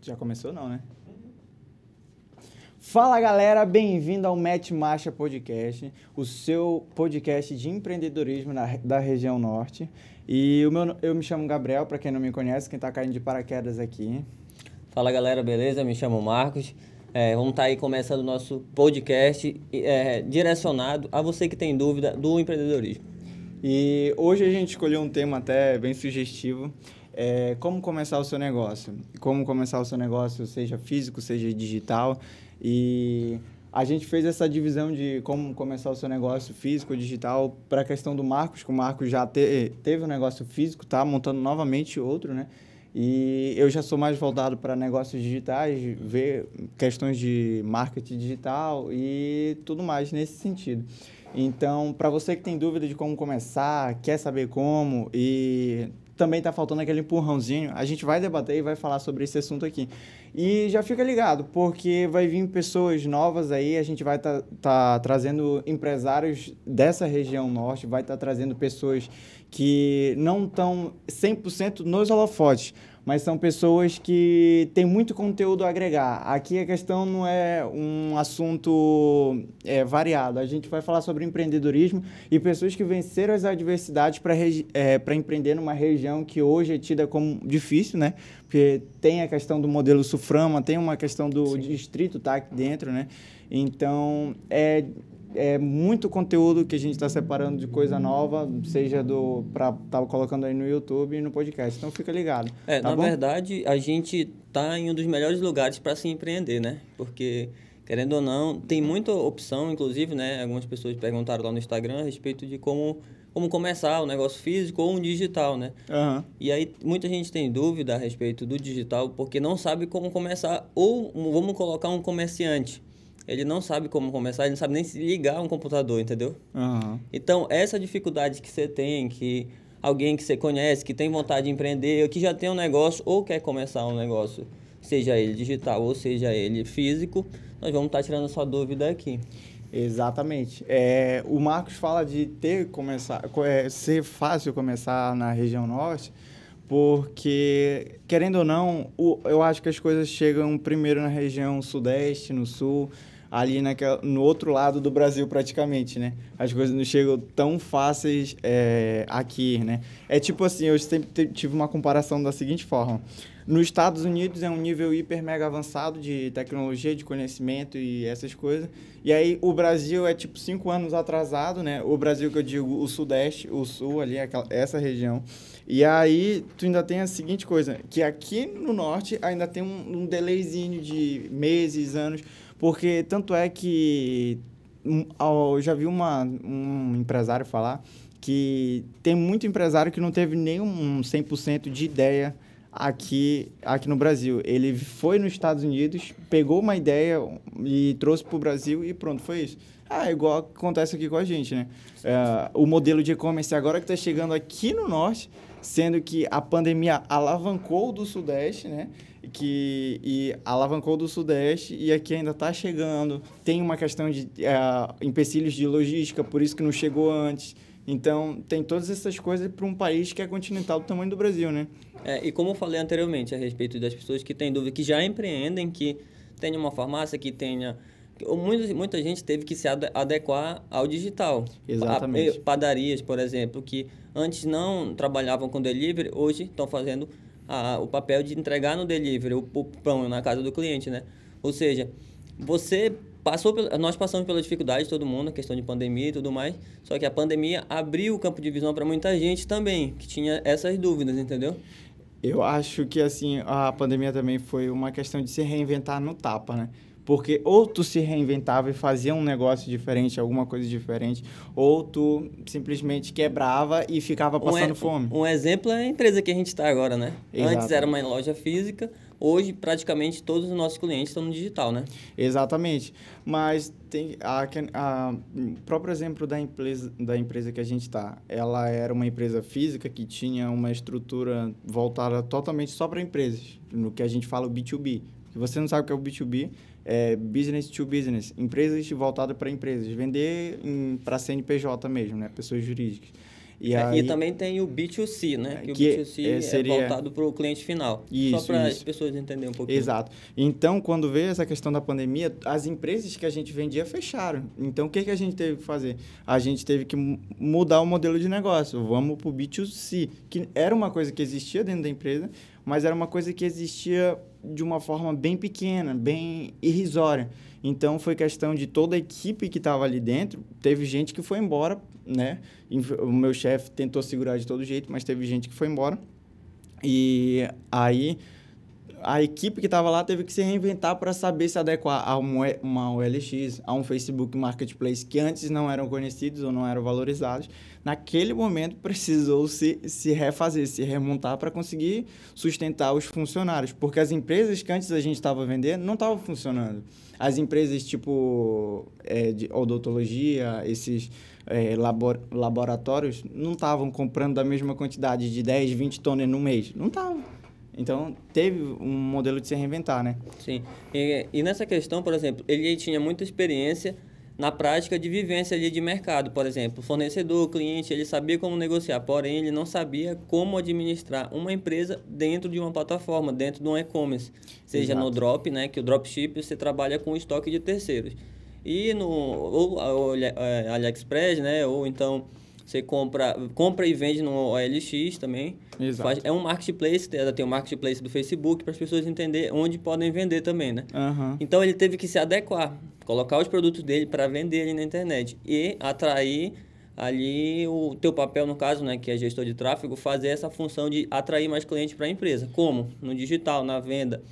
Já começou não, né? Fala galera, bem-vindo ao Match Marcha Podcast, o seu podcast de empreendedorismo na, da região norte. E o meu, eu me chamo Gabriel, para quem não me conhece, quem está caindo de paraquedas aqui. Fala galera, beleza? Me chamo Marcos. É, vamos estar tá aí começando o nosso podcast é, direcionado a você que tem dúvida do empreendedorismo. E hoje a gente escolheu um tema até bem sugestivo, é, como começar o seu negócio. Como começar o seu negócio, seja físico, seja digital. E a gente fez essa divisão de como começar o seu negócio físico digital para a questão do Marcos, que o Marcos já te, teve um negócio físico, tá montando novamente outro, né? E eu já sou mais voltado para negócios digitais, ver questões de marketing digital e tudo mais nesse sentido. Então, para você que tem dúvida de como começar, quer saber como e também está faltando aquele empurrãozinho, a gente vai debater e vai falar sobre esse assunto aqui. E já fica ligado, porque vai vir pessoas novas aí, a gente vai estar tá, tá trazendo empresários dessa região norte, vai estar tá trazendo pessoas que não estão 100% nos holofotes, mas são pessoas que têm muito conteúdo a agregar. Aqui a questão não é um assunto é, variado. A gente vai falar sobre empreendedorismo e pessoas que venceram as adversidades para é, empreender numa região que hoje é tida como difícil, né? Porque tem a questão do modelo Suframa, tem uma questão do Sim. distrito tá aqui dentro, né? Então, é é muito conteúdo que a gente está separando de coisa nova, seja do para estar tá colocando aí no YouTube e no podcast. Então fica ligado. É, tá na bom? verdade, a gente está em um dos melhores lugares para se empreender, né? Porque querendo ou não, tem muita opção, inclusive, né? Algumas pessoas perguntaram lá no Instagram a respeito de como como começar o negócio físico ou um digital, né? Uhum. E aí muita gente tem dúvida a respeito do digital porque não sabe como começar ou vamos colocar um comerciante ele não sabe como começar, ele não sabe nem se ligar a um computador, entendeu? Uhum. Então, essa dificuldade que você tem, que alguém que você conhece, que tem vontade de empreender, ou que já tem um negócio ou quer começar um negócio, seja ele digital ou seja ele físico, nós vamos estar tirando sua dúvida aqui. Exatamente. É, o Marcos fala de ter começar, é, ser fácil começar na região norte, porque, querendo ou não, o, eu acho que as coisas chegam primeiro na região sudeste, no sul, ali naquela, no outro lado do Brasil praticamente, né? As coisas não chegam tão fáceis é, aqui, né? É tipo assim, eu sempre tive uma comparação da seguinte forma. Nos Estados Unidos é um nível hiper mega avançado de tecnologia, de conhecimento e essas coisas. E aí o Brasil é tipo cinco anos atrasado, né? O Brasil que eu digo, o Sudeste, o Sul ali, aquela, essa região. E aí tu ainda tem a seguinte coisa, que aqui no Norte ainda tem um, um delayzinho de meses, anos porque tanto é que eu já vi uma, um empresário falar que tem muito empresário que não teve nenhum 100% de ideia aqui, aqui no Brasil. Ele foi nos Estados Unidos, pegou uma ideia e trouxe para o Brasil e pronto, foi isso. Ah, igual acontece aqui com a gente, né? É, o modelo de e-commerce agora que está chegando aqui no Norte, sendo que a pandemia alavancou do Sudeste, né? Que e alavancou do Sudeste e aqui ainda está chegando. Tem uma questão de é, empecilhos de logística, por isso que não chegou antes. Então, tem todas essas coisas para um país que é continental do tamanho do Brasil, né? É, e como eu falei anteriormente a respeito das pessoas que têm dúvida, que já empreendem, que tenha uma farmácia, que tenha... Muita, muita gente teve que se adequar ao digital. Exatamente. Padarias, por exemplo, que antes não trabalhavam com delivery, hoje estão fazendo a, o papel de entregar no delivery o, o pão na casa do cliente, né? Ou seja, você passou nós passamos pela dificuldade todo mundo, a questão de pandemia e tudo mais. Só que a pandemia abriu o campo de visão para muita gente também que tinha essas dúvidas, entendeu? Eu acho que assim a pandemia também foi uma questão de se reinventar no tapa, né? Porque ou tu se reinventava e fazia um negócio diferente, alguma coisa diferente, ou tu simplesmente quebrava e ficava passando um fome. Um exemplo é a empresa que a gente está agora, né? Exato. Antes era uma loja física, hoje praticamente todos os nossos clientes estão no digital, né? Exatamente. Mas tem a, a, o próprio exemplo da empresa, da empresa que a gente está. Ela era uma empresa física que tinha uma estrutura voltada totalmente só para empresas, no que a gente fala o B2B. Se você não sabe o que é o B2B, é, business to business, empresas voltadas para empresas, vender para CNPJ mesmo, né, pessoas jurídicas. E, É, aí, e também tem o B2C, né? Que, Que, o B2C é, é, seria- voltado para o cliente final. Isso, Só para as pessoas entenderem um pouquinho. Exato. Então, quando veio essa questão da pandemia, as empresas que a gente vendia fecharam. Então, o que, que a gente teve que fazer? A gente teve que mu- mudar o modelo de negócio. Vamos para o B2C, que era uma coisa que existia dentro da empresa, mas era uma coisa que existia de uma forma bem pequena, bem irrisória. Então, foi questão de toda a equipe que estava ali dentro. Teve gente que foi embora, né? O meu chefe tentou segurar de todo jeito, mas teve gente que foi embora. E aí a equipe que estava lá teve que se reinventar para saber se adequar a uma OLX, a um Facebook Marketplace que antes não eram conhecidos ou não eram valorizados. Naquele momento precisou se, se refazer, se remontar para conseguir sustentar os funcionários, porque as empresas que antes a gente estava vendendo não estavam funcionando. As empresas tipo é, de odontologia, esses é, labor, laboratórios, não estavam comprando da mesma quantidade de 10, 20 toneladas no mês. Não estavam. Então, teve um modelo de se reinventar, né? Sim. E, e nessa questão, por exemplo, ele tinha muita experiência na prática de vivência ali de mercado, por exemplo, fornecedor, cliente, ele sabia como negociar, porém ele não sabia como administrar uma empresa dentro de uma plataforma, dentro de um e-commerce, seja Exato. no drop, né, que o dropship você trabalha com estoque de terceiros. E no ou, ou, é, AliExpress, né, ou então você compra, compra e vende no OLX também. Exato. Faz- é um marketplace, tem tem o marketplace do Facebook para as pessoas entenderem onde podem vender também, né? Aham. Então ele teve que se adequar, colocar os produtos dele para vender ali na internet e atrair ali o teu papel no caso, né, que é gestor de tráfego, fazer essa função de atrair mais clientes para a empresa. Como? No digital, na venda.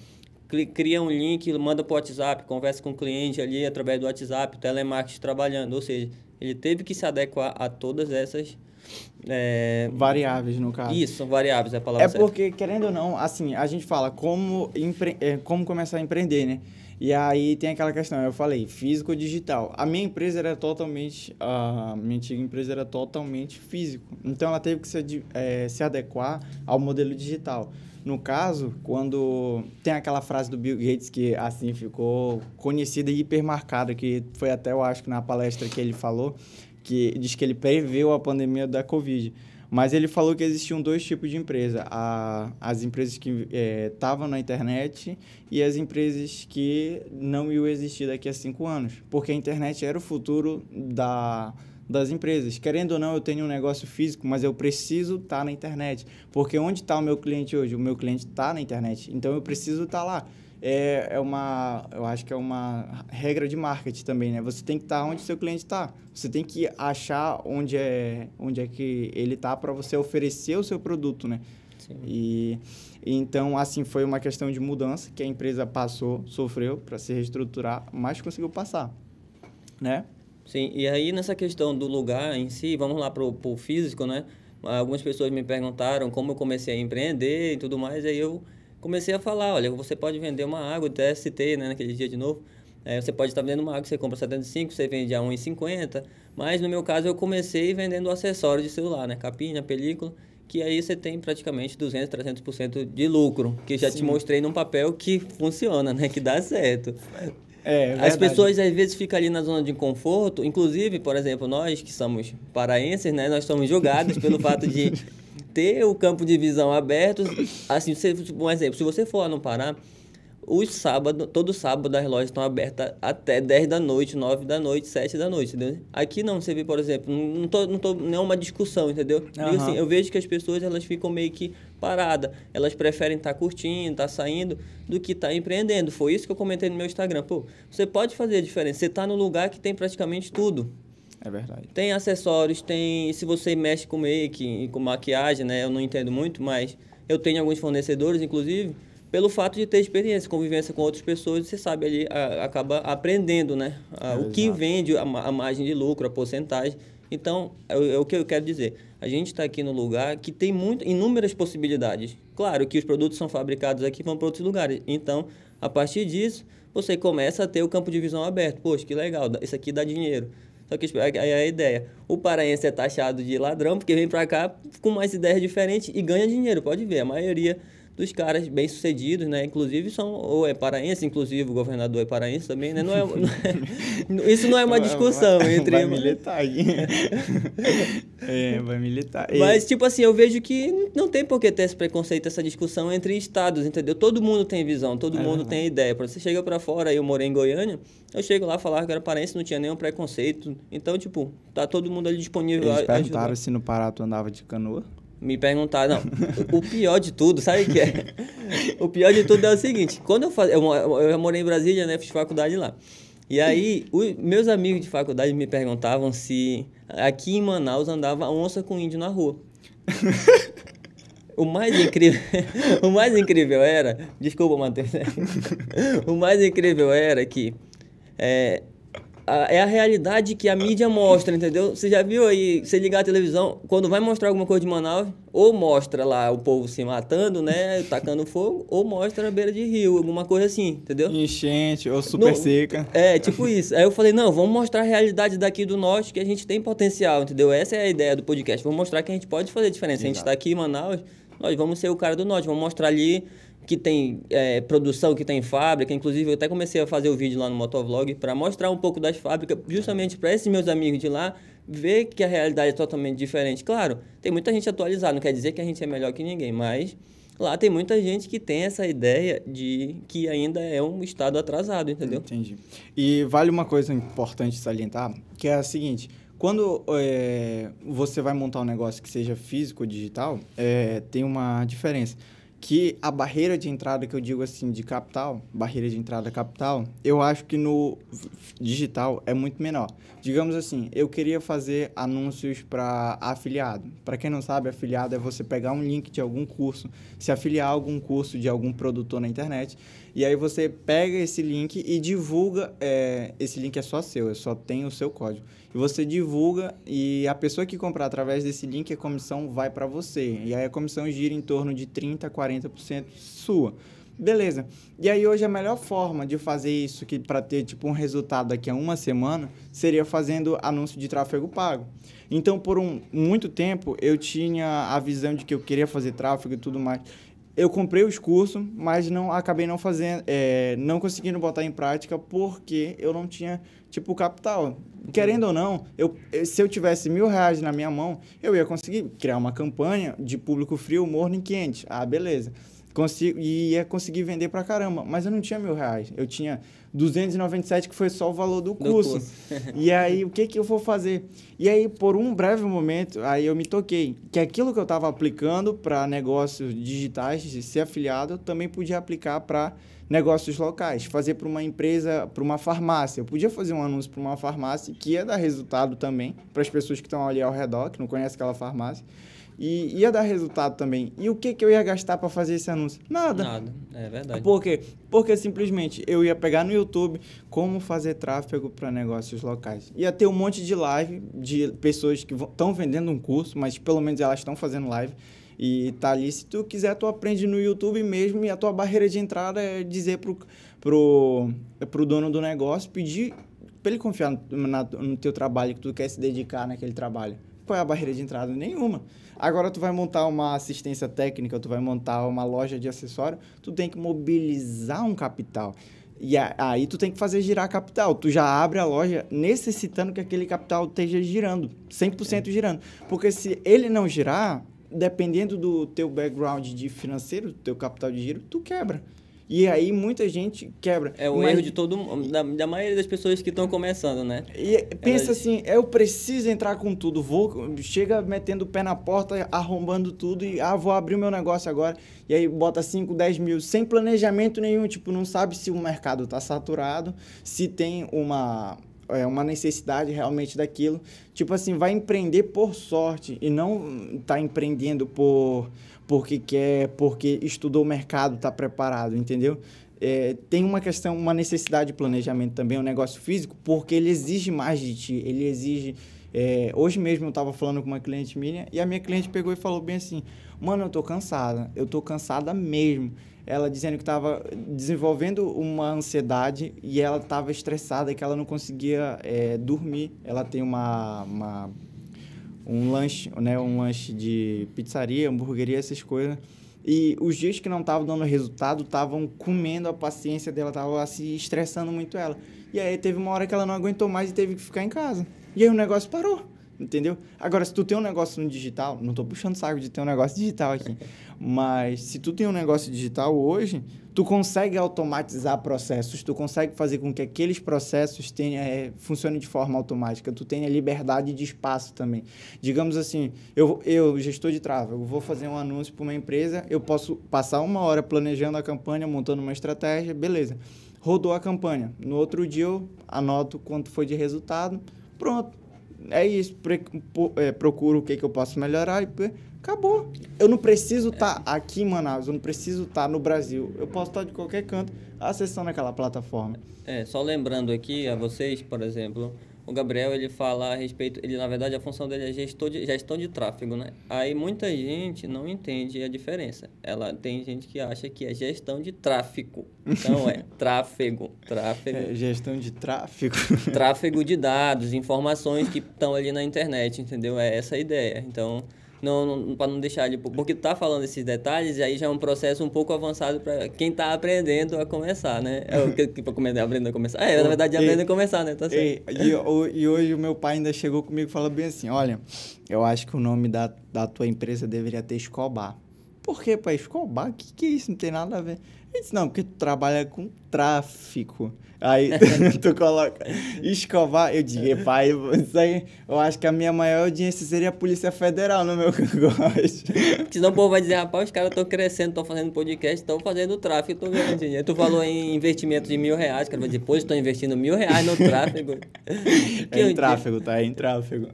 Cri- Cria um link, manda para o WhatsApp, conversa com o cliente ali através do WhatsApp, telemarketing trabalhando. Ou seja, ele teve que se adequar a todas essas. é, Variáveis, no caso. Isso, são variáveis, é a palavra É certa. porque, querendo ou não, assim, a gente fala como, empre... é, como começar a empreender, né? E aí tem aquela questão, eu falei, físico ou digital. A minha empresa era totalmente, a minha antiga empresa era totalmente físico. Então ela teve que se, é, se adequar ao modelo digital. No caso, quando tem aquela frase do Bill Gates que assim ficou conhecida e hipermarcada, que foi até eu acho que na palestra que ele falou, que diz que ele preveu a pandemia da Covid. Mas ele falou que existiam dois tipos de empresa. A, as empresas que estavam na internet e as empresas que não iam existir daqui a cinco anos. Porque a internet era o futuro da, das empresas. Querendo ou não, eu tenho um negócio físico, mas eu preciso estar na internet. Porque onde está o meu cliente hoje? O meu cliente está na internet. Então, eu preciso estar lá. É, é uma, eu acho que é uma regra de marketing também, né? Você tem que estar onde seu cliente está. Você tem que achar onde é, onde é que ele está para você oferecer o seu produto, né? Sim. E então assim foi uma questão de mudança que a empresa passou, sofreu para se reestruturar, mas conseguiu passar, né? Sim, e aí nessa questão do lugar em si, vamos lá pro, pro físico, né? Algumas pessoas me perguntaram como eu comecei a empreender e tudo mais, aí eu comecei a falar, olha, você pode vender uma água TST, né, naquele dia de novo, é, você pode estar vendendo uma água, você compra 75, você vende a 1,50, mas no meu caso eu comecei vendendo acessório de celular, né, capinha, película, que aí você tem praticamente 200, 300% de lucro, que já te Sim. mostrei num papel que funciona, né, que dá certo. É, As verdade. pessoas às vezes ficam ali na zona de conforto, inclusive, por exemplo, nós que somos paraenses, né, nós somos julgados pelo fato de ter o campo de visão aberto. Assim, se, um exemplo, se você for lá no Pará, os sábados, todo sábado as lojas estão abertas até 10 da noite, 9 da noite, 7 da noite, entendeu? Aqui não, você vê, por exemplo, não tô, não tô, não é uma discussão, entendeu? Digo Aham. assim, eu vejo que as pessoas elas ficam meio que paradas, elas preferem estar curtindo, estar saindo, do que estar empreendendo. Foi isso que eu comentei no meu Instagram. Pô, você pode fazer a diferença, você está no lugar que tem praticamente tudo. É verdade. Tem acessórios, tem. Se você mexe com make e com maquiagem, né? Eu não entendo muito, mas eu tenho alguns fornecedores, inclusive, pelo fato de ter experiência, convivência com outras pessoas, você sabe ali, a- acaba aprendendo, né? A- É, o que exato. vende, a, a margem de lucro, a porcentagem. Então, é, o- é o que eu quero dizer. A gente está aqui no lugar que tem muito, inúmeras possibilidades. Claro que os produtos são fabricados aqui vão para outros lugares. Então, a partir disso, você começa a ter o campo de visão aberto. Poxa, que legal, isso aqui dá dinheiro. Só que aí é a ideia. O paraense é taxado de ladrão porque vem para cá com mais ideias diferentes e ganha dinheiro. Pode ver, a maioria dos caras bem-sucedidos, né? Inclusive são ou é paraense, inclusive o governador é paraense também, né? Não é, não é isso não é uma discussão vai, entre vai militar é, vai militar. Mas tipo assim, eu vejo que não tem por que ter esse preconceito, essa discussão entre estados, entendeu? Todo mundo tem visão, todo é, mundo tem ideia. Quando você chega para fora, eu morei em Goiânia, eu chego lá falar que era paraense, não tinha nenhum preconceito. Então, tipo, tá todo mundo ali disponível Eles perguntaram ajudar. se no Pará tu andava de canoa? Me perguntar, não, o pior de tudo, sabe o que é? O pior de tudo é o seguinte, quando eu fazia, eu, eu morei em Brasília, né, fiz faculdade lá. E aí, meus amigos de faculdade me perguntavam se aqui em Manaus andava onça com índio na rua. O mais incrível, o mais incrível era, desculpa, Matheus, o mais incrível era que é, a, é a realidade que a mídia mostra, entendeu? Você já viu aí, você ligar a televisão, quando vai mostrar alguma coisa de Manaus, ou mostra lá o povo se matando, né, tacando fogo, ou mostra a beira de rio, alguma coisa assim, entendeu? Enchente, ou super no, seca. É, tipo isso. Aí eu falei, não, vamos mostrar a realidade daqui do norte, que a gente tem potencial, entendeu? Essa é a ideia do podcast. Vamos mostrar que a gente pode fazer diferença. Exato. A gente está aqui em Manaus, nós vamos ser o cara do norte, vamos mostrar ali que tem é, produção, que tem fábrica. Inclusive, eu até comecei a fazer o vídeo lá no Motovlog para mostrar um pouco das fábricas, justamente para esses meus amigos de lá ver que a realidade é totalmente diferente. Claro, tem muita gente atualizada, não quer dizer que a gente é melhor que ninguém, mas lá tem muita gente que tem essa ideia de que ainda é um estado atrasado, entendeu? Entendi. E vale uma coisa importante salientar, que é a seguinte quando é, você vai montar um negócio que seja físico ou digital, é, tem uma diferença que a barreira de entrada que eu digo assim de capital, barreira de entrada capital, eu acho que no digital é muito menor. Digamos assim, eu queria fazer anúncios para afiliado. Para quem não sabe, afiliado é você pegar um link de algum curso, se afiliar a algum curso de algum produtor na internet, e aí você pega esse link e divulga. É, esse link é só seu, só tem o seu código e você divulga e a pessoa que comprar através desse link, a comissão vai para você. E aí a comissão gira em torno de 30% a 40% sua. Beleza. E aí hoje a melhor forma de fazer isso que para ter tipo um resultado daqui a uma semana seria fazendo anúncio de tráfego pago. Então por um muito tempo eu tinha a visão de que eu queria fazer tráfego e tudo mais. Eu comprei os cursos, mas não acabei não fazendo, é, não conseguindo botar em prática porque eu não tinha tipo capital querendo ou não, eu, se eu tivesse mil reais na minha mão, eu ia conseguir criar uma campanha de público frio, morno e quente. Ah, beleza. Consigo, e ia conseguir vender pra caramba. Mas eu não tinha mil reais. Eu tinha 297, que foi só o valor do curso. Do curso. e aí, o que, que eu vou fazer? E aí, por um breve momento, aí eu me toquei que aquilo que eu estava aplicando para negócios digitais, de ser afiliado, eu também podia aplicar para negócios locais, fazer para uma empresa, para uma farmácia. Eu podia fazer um anúncio para uma farmácia que ia dar resultado também para as pessoas que estão ali ao redor, que não conhecem aquela farmácia. E ia dar resultado também. E o que, que eu ia gastar para fazer esse anúncio? Nada. Nada, é verdade. Por quê? Porque simplesmente eu ia pegar no YouTube como fazer tráfego para negócios locais. Ia ter um monte de live de pessoas que estão vendendo um curso, mas pelo menos elas estão fazendo live e tá ali. Se tu quiser, tu aprende no YouTube mesmo e a tua barreira de entrada é dizer pro, pro, pro dono do negócio, pedir para ele confiar no, na, no teu trabalho, que tu quer se dedicar naquele trabalho. Qual é a barreira de entrada? Nenhuma. Agora tu vai montar uma assistência técnica, tu vai montar uma loja de acessório, tu tem que mobilizar um capital. E aí tu tem que fazer girar capital. Tu já abre a loja necessitando que aquele capital esteja girando, 100% girando. Porque se ele não girar, dependendo do teu background de financeiro, do teu capital de giro, tu quebra. E aí muita gente quebra. É o Mas... erro de todo da, da maioria das pessoas que estão começando, né? E pensa Elas... assim, eu preciso entrar com tudo, vou chega metendo o pé na porta, arrombando tudo e ah, vou abrir o meu negócio agora. E aí bota 5, 10 mil, sem planejamento nenhum, tipo, não sabe se o mercado está saturado, se tem uma é uma necessidade realmente daquilo. Tipo assim, vai empreender por sorte e não tá empreendendo por porque quer, porque estudou o mercado, está preparado, entendeu? É, tem uma questão, uma necessidade de planejamento também, um negócio físico, porque ele exige mais de ti, ele exige... É, hoje mesmo eu estava falando com uma cliente minha e a minha cliente pegou e falou bem assim, mano, eu tô cansada, eu tô cansada mesmo ela dizendo que estava desenvolvendo uma ansiedade e ela estava estressada que ela não conseguia é, dormir. Ela tem uma, uma, um lanche, né, um lanche de pizzaria, hamburgueria, essas coisas. E os dias que não estavam dando resultado, estavam comendo a paciência dela, estavam se estressando muito ela. E aí teve uma hora que ela não aguentou mais e teve que ficar em casa. E aí o negócio parou. Entendeu? Agora, se tu tem um negócio no digital, não tô puxando saco de ter um negócio digital aqui, mas se tu tem um negócio digital hoje, tu consegue automatizar processos, tu consegue fazer com que aqueles processos tenha, é, funcionem de forma automática, tu tenha liberdade de espaço também. Digamos assim, eu, eu gestor de tráfego, vou fazer um anúncio para uma empresa, eu posso passar uma hora planejando a campanha, montando uma estratégia, beleza. Rodou a campanha. No outro dia eu anoto quanto foi de resultado, pronto é isso, é, procuro o que, que eu posso melhorar e acabou. Eu não preciso estar tá aqui em Manaus, eu não preciso estar tá no Brasil. Eu posso estar tá de qualquer canto acessando aquela plataforma. É, só lembrando aqui a vocês, por exemplo, o Gabriel ele fala a respeito, ele na verdade a função dele é gestor de, gestão de tráfego, né? Aí muita gente não entende a diferença. Ela tem gente que acha que é gestão de tráfego. Então é tráfego, tráfego. É, gestão de tráfego. Tráfego de dados, informações que estão ali na internet, entendeu? É essa a ideia. Então, não, não para não deixar ele porque tu tá falando esses detalhes e aí já é um processo um pouco avançado para quem tá aprendendo a começar, né? É o que para aprender a começar. É, na verdade, aprender a começar, né? Tá. E, e, e, hoje o meu pai ainda chegou comigo e falou bem assim: "Olha, eu acho que o nome da, da tua empresa deveria ter Escobar". Por que, pai? Escobar? O que, que é isso? Não tem nada a ver. Ele disse, não, porque tu trabalha com tráfico. Aí tu coloca escovar, eu digo, pai, isso aí, eu acho que a minha maior audiência seria a Polícia Federal no meu negócio. Senão o povo vai dizer, rapaz, os caras estão crescendo, estão fazendo podcast, estão fazendo tráfego, estão ganhando dinheiro. Tu falou em investimento de mil reais, cara vai dizer, pô, estão investindo mil reais no tráfego. é em tráfego, tá? É em tráfego.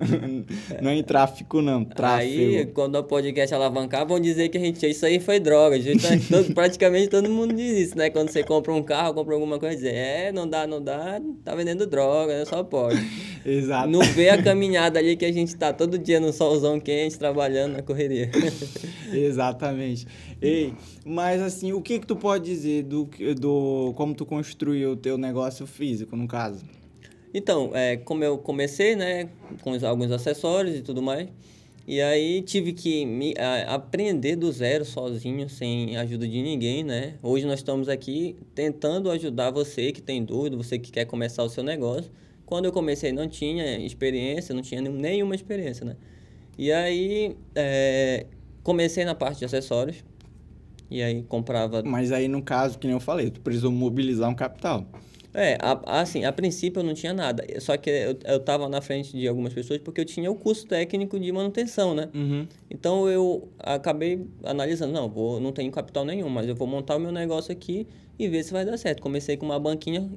Não é em tráfico, não, tráfego. Aí, quando o podcast alavancar, vão dizer que a gente, isso aí foi droga. Todo, praticamente todo mundo diz isso, né? Quando você compra um carro, compra alguma coisa, dizer, é, não dá, não dá, tá vendendo droga, né? Só pode. Exato. Não vê a caminhada ali que a gente tá todo dia no solzão quente, trabalhando na correria. Exatamente. Ei, mas assim, o que que tu pode dizer do, do como tu construiu o teu negócio físico, no caso? Então, é, como eu comecei, né, com alguns acessórios e tudo mais, e aí tive que me, a, aprender do zero sozinho, sem ajuda de ninguém, né? Hoje nós estamos aqui tentando ajudar você que tem dúvida, você que quer começar o seu negócio. Quando eu comecei não tinha experiência, não tinha nenhuma experiência, né? E aí é, comecei na parte de acessórios. E aí comprava. Mas aí no caso, que nem eu falei, tu precisou mobilizar um capital. É, a, assim, a princípio eu não tinha nada. Só que eu, eu tava na frente de algumas pessoas porque eu tinha o curso técnico de manutenção, né? Uhum. Então eu acabei analisando, não, vou, não tenho capital nenhum, mas eu vou montar o meu negócio aqui e ver se vai dar certo. Comecei com uma banquinha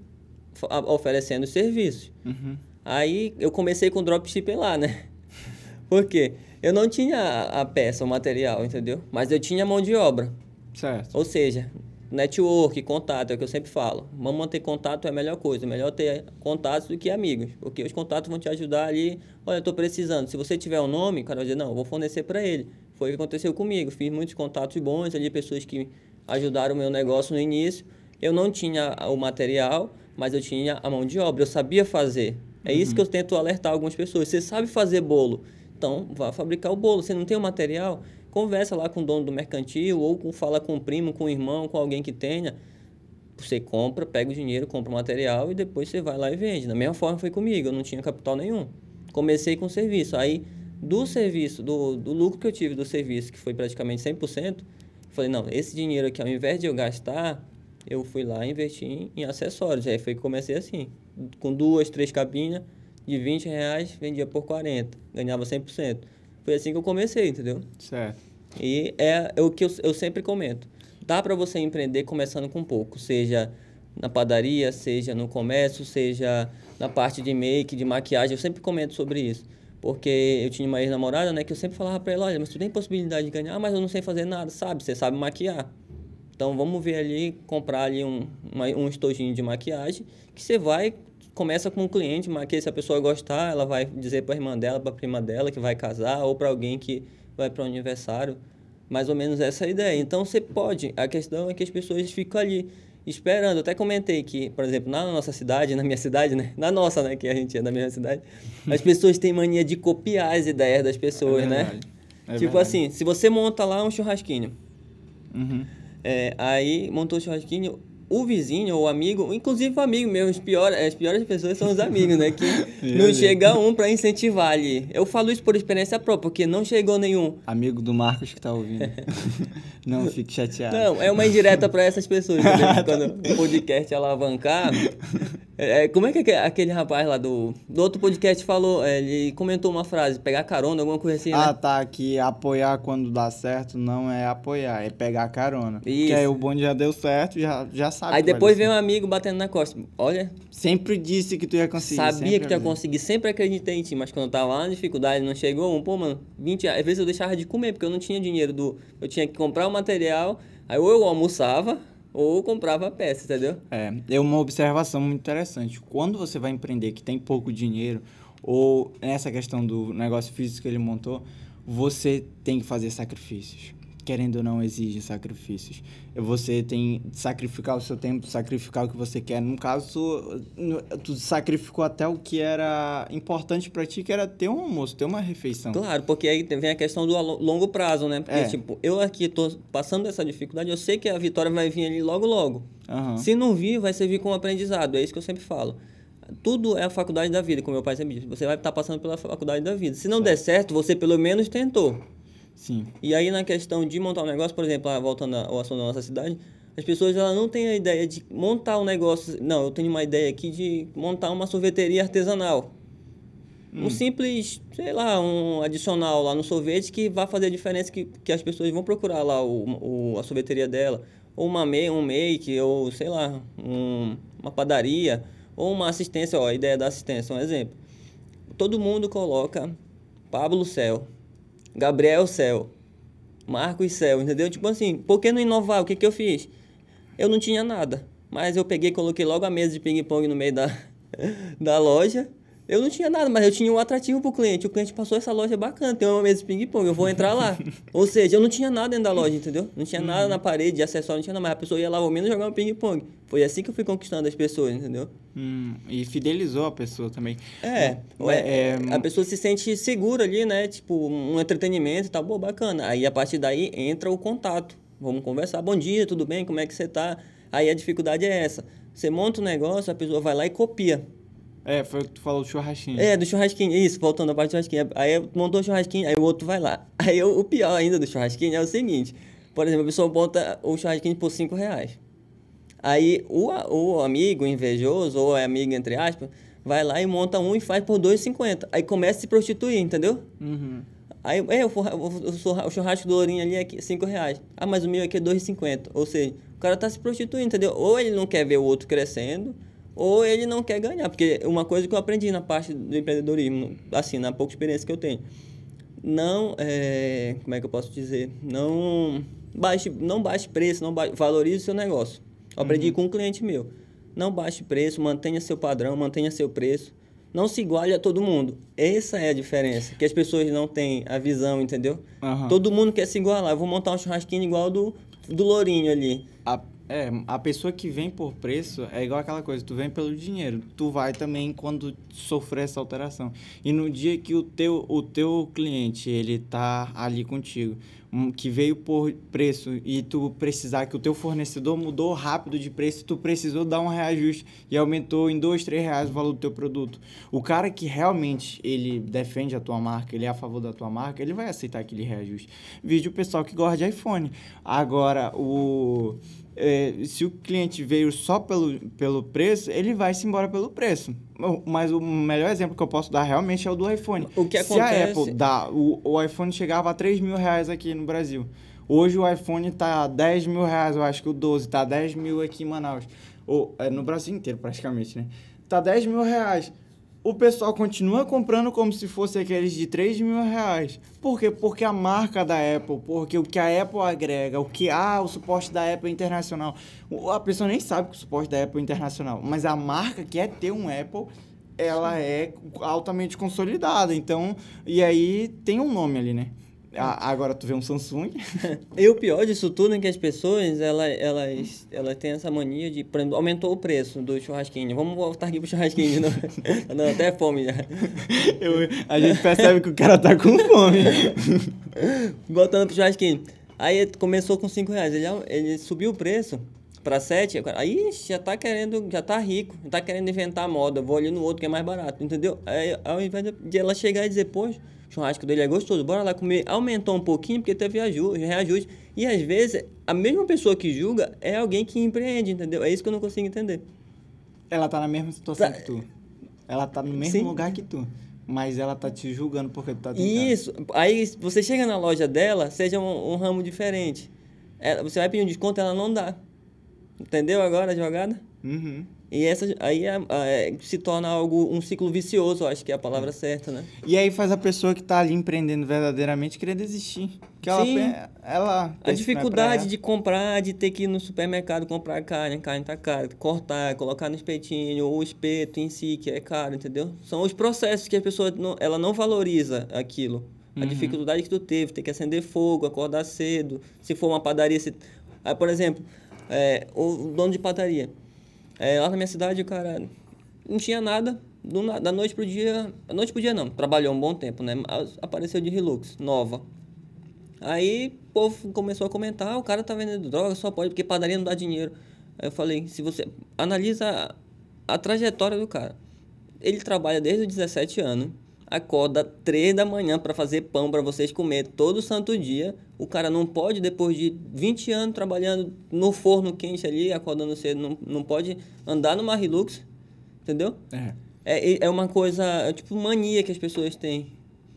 oferecendo serviço. Uhum. Aí eu comecei com dropshipping lá, né? Por quê? Eu não tinha a peça, o material, entendeu? Mas eu tinha mão de obra. Certo. Ou seja, network, contato, é o que eu sempre falo. Vamos manter contato é a melhor coisa. Melhor ter contatos do que amigos. Porque os contatos vão te ajudar ali. Olha, eu estou precisando. Se você tiver um nome, o cara vai dizer, não, eu vou fornecer para ele. Foi o que aconteceu comigo. Fiz muitos contatos bons ali, pessoas que ajudaram o meu negócio no início. Eu não tinha o material, mas eu tinha a mão de obra. Eu sabia fazer. É uhum. isso que eu tento alertar algumas pessoas. Você sabe fazer bolo, então vá fabricar o bolo. Você não tem o material, conversa lá com o dono do mercantil ou com, fala com o primo, com o irmão, com alguém que tenha. Você compra, pega o dinheiro, compra o material e depois você vai lá e vende. Da mesma forma foi comigo, eu não tinha capital nenhum. Comecei com o serviço. Aí, do serviço, do, do lucro que eu tive do serviço, que foi praticamente 100%, falei, não, esse dinheiro aqui, ao invés de eu gastar, eu fui lá e investi em, em acessórios. Aí foi que comecei assim, com duas, três cabines, de 20 reais, vendia por 40, ganhava 100%. Foi assim que eu comecei, entendeu? Certo. E é, é o que eu, eu sempre comento. Dá para você empreender começando com pouco, seja na padaria, seja no comércio, seja na parte de make, de maquiagem. Eu sempre comento sobre isso. Porque eu tinha uma ex-namorada, né, que eu sempre falava para ela, olha, mas tu tem possibilidade de ganhar, mas eu não sei fazer nada, sabe? Você sabe maquiar. Então vamos ver ali, comprar ali um, uma, um estojinho de maquiagem, que você vai começa com um cliente, mas que se a pessoa gostar, ela vai dizer para a irmã dela, para a prima dela que vai casar ou para alguém que vai para o aniversário. Mais ou menos essa é a ideia. Então você pode. A questão é que as pessoas ficam ali esperando. Eu até comentei que, por exemplo, na nossa cidade, na minha cidade, né? Na nossa, né? Que a gente é da mesma cidade. As pessoas têm mania de copiar as ideias das pessoas, é né? É tipo verdade. assim, se você monta lá um churrasquinho, Uhum. É, aí montou o churrasquinho. O vizinho ou amigo, inclusive o amigo meu, os piores, as piores pessoas são os amigos, né? Que não chega um pra incentivar ali. Eu falo isso por experiência própria, porque não chegou nenhum. Amigo do Marcos que tá ouvindo. não fique chateado. Não, é uma indireta pra essas pessoas, entendeu? Quando o podcast alavancar. É, como é que aque- aquele rapaz lá do, do outro podcast falou? É, Ele comentou uma frase, pegar carona, alguma coisa assim, Ah, né? tá. Que apoiar quando dá certo não é apoiar, é pegar carona. Isso. Que aí o bonde já deu certo, já, já sabe. Aí depois vem um amigo batendo na costa. Olha, Sempre disse que tu ia conseguir. sabia que tu ia conseguir, sempre acreditei em ti, mas quando eu tava lá na dificuldade, não chegou um, pô, mano, 20 reais. Às vezes eu deixava de comer, porque eu não tinha dinheiro do. Eu tinha que comprar o material, aí ou eu almoçava, ou comprava peça, entendeu? É, é uma observação muito interessante. Quando você vai empreender que tem pouco dinheiro, ou nessa questão do negócio físico que ele montou, você tem que fazer sacrifícios. Querendo ou não, exige sacrifícios. Você tem que sacrificar o seu tempo, sacrificar o que você quer. No caso, tu, sacrificou até o que era importante pra ti, que era ter um almoço, ter uma refeição. Claro, porque aí vem a questão do longo prazo, né? Porque, É. tipo, eu aqui tô passando essa dificuldade, eu sei que a vitória vai vir ali logo, logo. Aham. Se não vir, vai servir como aprendizado. É isso que eu sempre falo. Tudo é a faculdade da vida, como meu pai sempre disse. Você vai estar passando pela faculdade da vida. Se não der certo, você pelo menos tentou. Sim. E aí, na questão de montar um negócio, por exemplo, ah, voltando ao assunto da nossa cidade, as pessoas elas não têm a ideia de montar um negócio. Não, eu tenho uma ideia aqui de montar uma sorveteria artesanal. Um simples, sei lá, um adicional lá no sorvete que vai fazer a diferença que, que as pessoas vão procurar lá o, o, a sorveteria dela. Ou uma me, um make, ou sei lá, um, uma padaria, ou uma assistência, ó, a ideia da assistência, um exemplo. Todo mundo coloca Pablo Céu, Gabriel Céu, Marcos Céu, entendeu? Tipo assim, por que não inovar? O que, que eu fiz? Eu não tinha nada, mas eu peguei e coloquei logo a mesa de ping-pong no meio da, da loja. Eu não tinha nada, mas eu tinha um atrativo pro cliente. O cliente passou essa loja bacana, tem uma mesa de ping-pong, eu vou entrar lá. Ou seja, eu não tinha nada dentro da loja, entendeu? Não tinha nada na parede, de acessório, não tinha nada, mas a pessoa ia lá ao menos jogar um ping-pong. Foi assim que eu fui conquistando as pessoas, entendeu? Hum, e fidelizou a pessoa também. É, Bom, é, é, a pessoa se sente segura ali, né? Tipo, um entretenimento e tal, pô, bacana. Aí a partir daí entra o contato. Vamos conversar. Bom dia, tudo bem? Como é que você tá? Aí a dificuldade é essa. Você monta um negócio, a pessoa vai lá e copia. É, foi o que tu falou do churrasquinho. É, do churrasquinho, isso, voltando à parte do churrasquinho. Aí montou o churrasquinho, aí o outro vai lá. Aí o o pior ainda do churrasquinho é o seguinte: por exemplo, a pessoa monta o churrasquinho por 5 reais. Aí o, o amigo invejoso, ou é amigo entre aspas, vai lá e monta um e faz por 2,50. Aí começa a se prostituir, entendeu? Uhum. Aí, é, o, o, o churrasco do Lourinho ali é 5 reais. Ah, mas o meu aqui é 2,50. Ou seja, o cara tá se prostituindo, entendeu? Ou ele não quer ver o outro crescendo, ou ele não quer ganhar. Porque uma coisa que eu aprendi na parte do empreendedorismo, assim, na pouca experiência que eu tenho. Não, é, como é que eu posso dizer? Não baixe, não baixe preço, não baixe, valorize o seu negócio. Eu aprendi com um cliente meu. Não baixe preço, mantenha seu padrão, mantenha seu preço. Não se iguale a todo mundo. Essa é a diferença, que as pessoas não têm a visão, entendeu? Aham. Todo mundo quer se igualar. Eu vou montar um churrasquinho igual do, do Lourinho ali. A, é, a pessoa que vem por preço é igual aquela coisa, tu vem pelo dinheiro. Tu vai também quando sofrer essa alteração. E no dia que o teu, o teu cliente, ele tá ali contigo, um, que veio por preço e tu precisar que o teu fornecedor mudou rápido de preço, tu precisou dar um reajuste e aumentou em dois, três reais o valor do teu produto. O cara que realmente ele defende a tua marca, ele é a favor da tua marca, ele vai aceitar aquele reajuste. Vídeo o pessoal que gosta de iPhone. Agora, o é, se o cliente veio só pelo, pelo preço, ele vai se embora pelo preço. Mas o melhor exemplo que eu posso dar realmente é o do iPhone. O que Se a acontece- Apple dá, o, o iPhone chegava a 3 mil reais aqui no Brasil. Hoje o iPhone tá a 10 mil reais, eu acho que o 12 tá 10 mil aqui em Manaus. Ou, é, no Brasil inteiro, praticamente, né? Tá 10 mil reais. O pessoal continua comprando como se fosse aqueles de 3 mil reais. Por quê? Porque a marca da Apple, porque o que a Apple agrega, o que ah, o suporte da Apple internacional. A pessoa nem sabe que o suporte da Apple é internacional, mas a marca que é ter um Apple, ela é altamente consolidada. Então, e aí tem um nome ali, né? A- agora tu vê um Samsung. E o pior disso tudo é que as pessoas, elas, elas, elas têm essa mania de, por exemplo, aumentou o preço do churrasquinho. Vamos voltar aqui pro churrasquinho. Tá dando até fome já. Eu- a gente percebe que o cara tá com fome. Voltando pro churrasquinho. Aí começou com 5 reais. Ele, ele subiu o preço para 7. Aí já tá querendo, já tá rico, tá querendo inventar moda. Vou ali no outro que é mais barato, entendeu? Aí, ao invés de ela chegar e dizer, poxa, churrasco dele é gostoso, bora lá comer. Aumentou um pouquinho porque teve ajuste, reajuste. E às vezes, a mesma pessoa que julga é alguém que empreende, entendeu? É isso que eu não consigo entender. Ela tá na mesma situação tá. que tu. Ela tá no mesmo Sim. lugar que tu. Mas ela tá te julgando porque tu tá tentando. Isso. Aí você chega na loja dela, seja um, um ramo diferente. Ela, você vai pedir um desconto, ela não dá. Entendeu agora a jogada? Uhum. E essa aí é, é, se torna algo, um ciclo vicioso, acho que é a palavra certa, né? E aí faz a pessoa que está ali empreendendo verdadeiramente querer desistir. Que ela, Sim. ela a dificuldade de comprar, de ter que ir no supermercado comprar carne, a carne tá cara, cortar, colocar no espetinho, ou o espeto em si, que é caro, entendeu? São os processos que a pessoa não, ela não valoriza aquilo. A uhum. dificuldade que tu teve, ter que acender fogo, acordar cedo. Se for uma padaria, se... Aí, por exemplo, é, o dono de padaria é, lá na minha cidade, cara não tinha nada. Do, da noite pro dia. Da noite pro dia não, trabalhou um bom tempo, né? Apareceu de Hilux, nova. Aí o povo começou a comentar: o cara tá vendendo droga, só pode, porque padaria não dá dinheiro. Aí eu falei: se você analisa a, a trajetória do cara, ele trabalha desde os 17 anos, acorda 3 da manhã para fazer pão para vocês comer todo santo dia. O cara não pode, depois de 20 anos trabalhando no forno quente ali, acordando cedo, não, não pode andar numa Hilux, entendeu? É. É, é uma coisa, é tipo mania que as pessoas têm.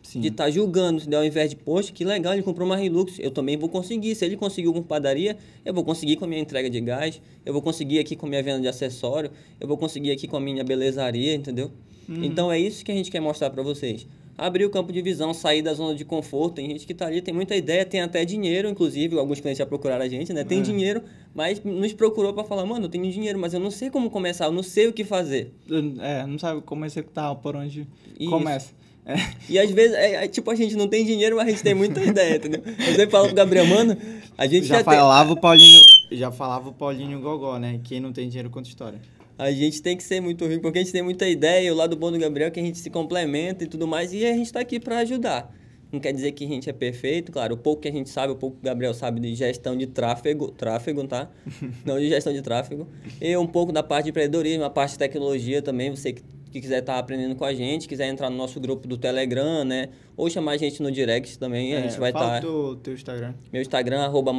Sim. De estar tá julgando, entendeu? ao invés de, poxa, que legal, ele comprou uma Hilux, eu também vou conseguir. Se ele conseguiu com padaria, eu vou conseguir com a minha entrega de gás, eu vou conseguir aqui com a minha venda de acessório, eu vou conseguir aqui com a minha belezaria, entendeu? Uhum. Então é isso que a gente quer mostrar para vocês. Abrir o campo de visão, sair da zona de conforto. Tem gente que está ali, tem muita ideia, tem até dinheiro, inclusive, alguns clientes já procuraram a gente, né? Tem é. dinheiro, mas nos procurou para falar, mano, eu tenho dinheiro, mas eu não sei como começar, eu não sei o que fazer. É, não sabe como executar, por onde isso. começa. É. E às vezes, é, é, tipo, a gente não tem dinheiro, mas a gente tem muita ideia, entendeu? Eu sempre falo pro Gabriel, mano, a gente já, já falava tem... o Paulinho, já falava o Paulinho Gogó, né? Quem não tem dinheiro conta história a gente tem que ser muito rico, porque a gente tem muita ideia, o lado bom do Gabriel é que a gente se complementa e tudo mais, e a gente está aqui para ajudar. Não quer dizer que a gente é perfeito, claro, o pouco que a gente sabe, o pouco que o Gabriel sabe de gestão de tráfego, tráfego, tá? Não de gestão de tráfego. E um pouco da parte de empreendedorismo, a parte de tecnologia também, você que, que quiser estar tá aprendendo com a gente, quiser entrar no nosso grupo do Telegram, né? Ou chamar a gente no direct também, é, a gente vai estar... Tá... o teu Instagram. Meu Instagram, arroba.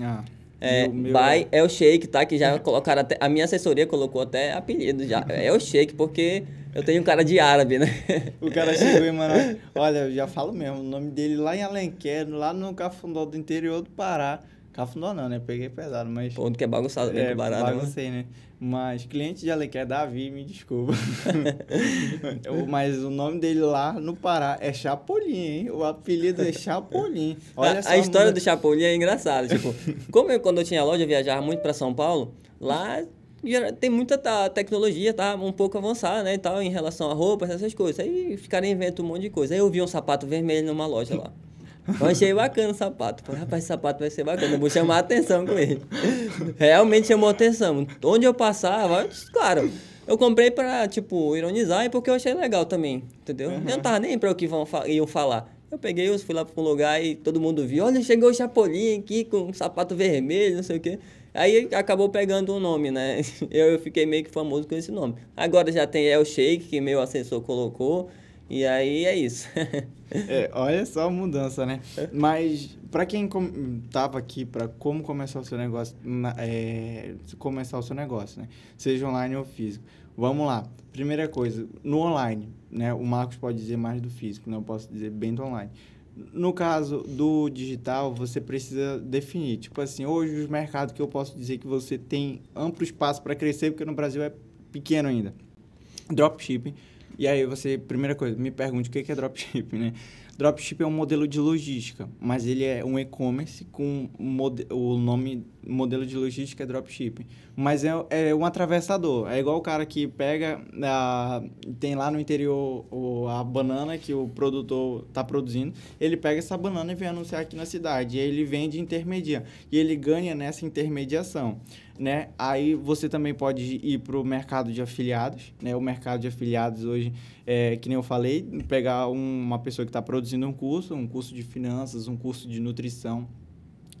Ah. É, meu, by é o Shake, tá? Que já colocaram até. A minha assessoria colocou até apelido já. É o Shake, porque eu tenho um cara de árabe, né? O cara chegou e, mano, olha, eu já falo mesmo, o nome dele lá em Alenquer, lá no Cafundó do interior do Pará. Cafundó não, né? Peguei pesado, mas. Pô, que é bagunçado bem é, barato. Né, baguncei, né? Mas cliente de Alenquer, Davi, me desculpa. Mas o nome dele lá no Pará é Chapolin, hein? O apelido é Chapolin. Olha a, a história do Chapolin é engraçada. Tipo, como eu, quando eu tinha loja, eu viajava muito para São Paulo, lá tem muita tá, tecnologia, tá um pouco avançada, né, e tal, em relação a roupas, essas coisas. Aí os caras inventam um monte de coisa. Aí eu vi um sapato vermelho numa loja lá. Eu achei bacana o sapato. Falei, rapaz, esse sapato vai ser bacana, eu vou chamar a atenção com ele. Realmente chamou atenção. Onde eu passava, claro, eu comprei pra, tipo, ironizar e porque eu achei legal também, entendeu? Uhum. Eu não tava nem pra o que vão, iam falar. Eu peguei, fui lá pra um lugar e todo mundo viu, olha, chegou o Chapolin aqui com um sapato vermelho, não sei o quê. Aí acabou pegando o um nome, né? Eu, eu fiquei meio que famoso com esse nome. Agora já tem El Shake, que meu assessor colocou. E aí é isso. é, olha só a mudança, né? Mas para quem tava aqui para como começar o seu negócio, é, começar o seu negócio, né? Seja online ou físico. Vamos lá. Primeira coisa, no online, né? O Marcos pode dizer mais do físico, não né? posso dizer bem do online. No caso do digital, você precisa definir. Tipo assim, hoje os mercados que eu posso dizer que você tem amplo espaço para crescer, porque no Brasil é pequeno ainda. Dropshipping e aí você, primeira coisa, me pergunte o que é dropshipping, né? Dropship é um modelo de logística, mas ele é um e-commerce com o nome modelo de logística é dropshipping. Mas é, é um atravessador. É igual o cara que pega, a, tem lá no interior o, a banana que o produtor está produzindo, ele pega essa banana e vem anunciar aqui na cidade. E ele vende intermedia. E ele ganha nessa intermediação. né? Aí você também pode ir para o mercado de afiliados, né? O mercado de afiliados hoje, é, que nem eu falei, pegar uma pessoa que está produzindo um curso, um curso de finanças, um curso de nutrição,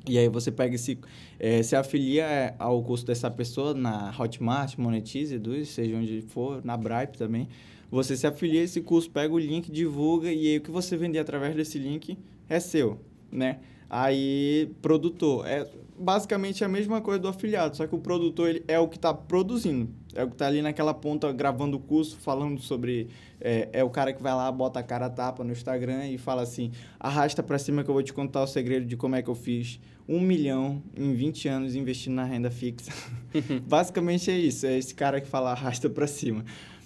e aí você pega esse, é, se afilia ao curso dessa pessoa na Hotmart, Monetize, Eduz, seja onde for, na Bripe também. Você se afilia a esse curso, pega o link, divulga e aí o que você vender através desse link é seu, né? Aí, produtor, é basicamente a mesma coisa do afiliado, só que o produtor ele é o que está produzindo, é o que está ali naquela ponta gravando o curso, falando sobre. É, é, o cara que vai lá, bota a cara tapa no Instagram e fala assim: arrasta para cima que eu vou te contar o segredo de como é que eu fiz um milhão em 20 anos investindo na renda fixa. basicamente é isso, é esse cara que fala arrasta para cima.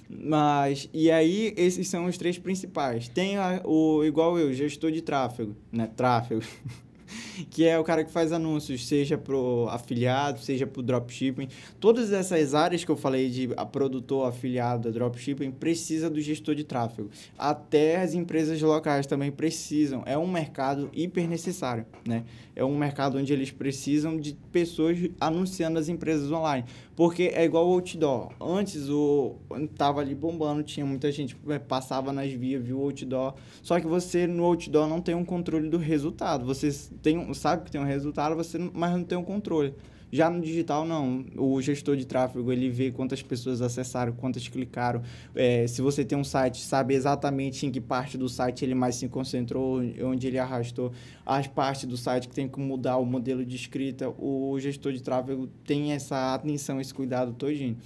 Mas, e aí, esses são os três principais. Tem a, o, igual eu, gestor de tráfego, né? Tráfego. que é o cara que faz anúncios, seja pro afiliado, seja pro dropshipping. Todas essas áreas que eu falei de a produtor, afiliado, dropshipping, precisa do gestor de tráfego. Até as empresas locais também precisam. É um mercado hiper necessário, né? É um mercado onde eles precisam de pessoas anunciando as empresas online. Porque é igual o outdoor. Antes o tava ali bombando, tinha muita gente é, passava nas vias, viu o outdoor. Só que você no outdoor não tem um controle do resultado. Você tem, sabe que tem um resultado, você mas não tem um controle. Já no digital, não. O gestor de tráfego, ele vê quantas pessoas acessaram, quantas clicaram. É, se você tem um site, sabe exatamente em que parte do site ele mais se concentrou, onde ele arrastou. As partes do site que tem que mudar o modelo de escrita. O gestor de tráfego tem essa atenção, esse cuidado todinho.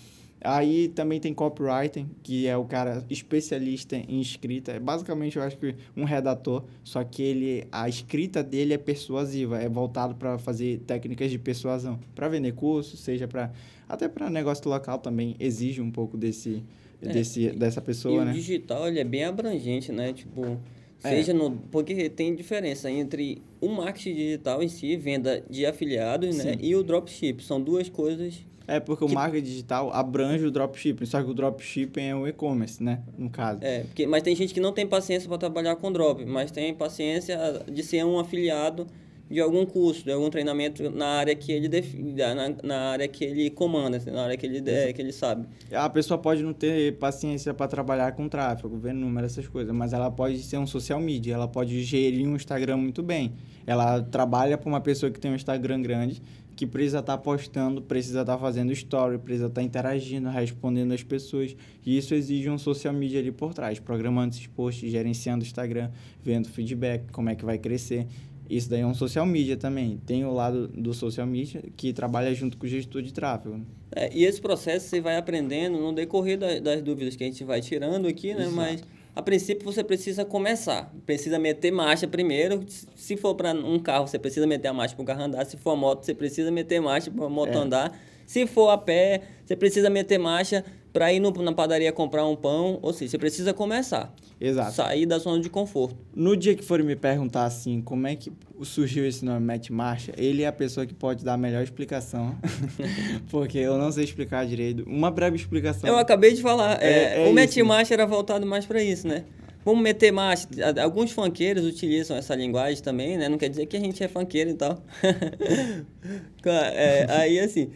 Aí também tem copywriting, que é o cara especialista em escrita. É basicamente, eu acho que um redator, só que ele a escrita dele é persuasiva, é voltado para fazer técnicas de persuasão, para vender curso, seja para até para negócio local também exige um pouco desse, é, desse dessa pessoa, e né? o digital ele é bem abrangente, né? Tipo, é. seja é. no porque tem diferença entre o marketing digital em si, venda de afiliados, né, Sim. né, e o dropship. São duas coisas é, porque que... o marketing digital abrange o dropshipping, só que o dropshipping é o e-commerce, né? No caso. É, porque, mas tem gente que não tem paciência para trabalhar com drop, mas tem paciência de ser um afiliado de algum curso, de algum treinamento na área que ele def... na, na área que ele comanda, na área que ele, que ele sabe. A pessoa pode não ter paciência para trabalhar com tráfego, ver números, essas coisas, mas ela pode ser um social media, ela pode gerir um Instagram muito bem. Ela trabalha para uma pessoa que tem um Instagram grande que precisa estar tá postando, precisa estar tá fazendo story, precisa estar tá interagindo, respondendo as pessoas. E isso exige um social media ali por trás, programando esses posts, gerenciando o Instagram, vendo feedback, como é que vai crescer. Isso daí é um social media também. Tem o lado do social media que trabalha junto com o gestor de tráfego. É, e esse processo você vai aprendendo no decorrer das, das dúvidas que a gente vai tirando aqui, né? Exato. Mas a princípio você precisa começar. Precisa meter marcha primeiro. Se for para um carro, você precisa meter a marcha para o carro andar. Se for a moto, você precisa meter marcha para a moto é. andar. Se for a pé, você precisa meter marcha para ir no, na padaria comprar um pão. Ou seja, você precisa começar. Exato. Sair da zona de conforto. No dia que forem me perguntar assim, como é que surgiu esse nome Matt Marcha, ele é a pessoa que pode dar a melhor explicação. porque eu não sei explicar direito. Uma breve explicação. Eu acabei de falar. É, é, é o Matt Marcha era voltado mais para isso, né? Vamos meter marcha. Alguns funkeiros utilizam essa linguagem também, né? Não quer dizer que a gente é funkeiro e tal. é, aí, assim,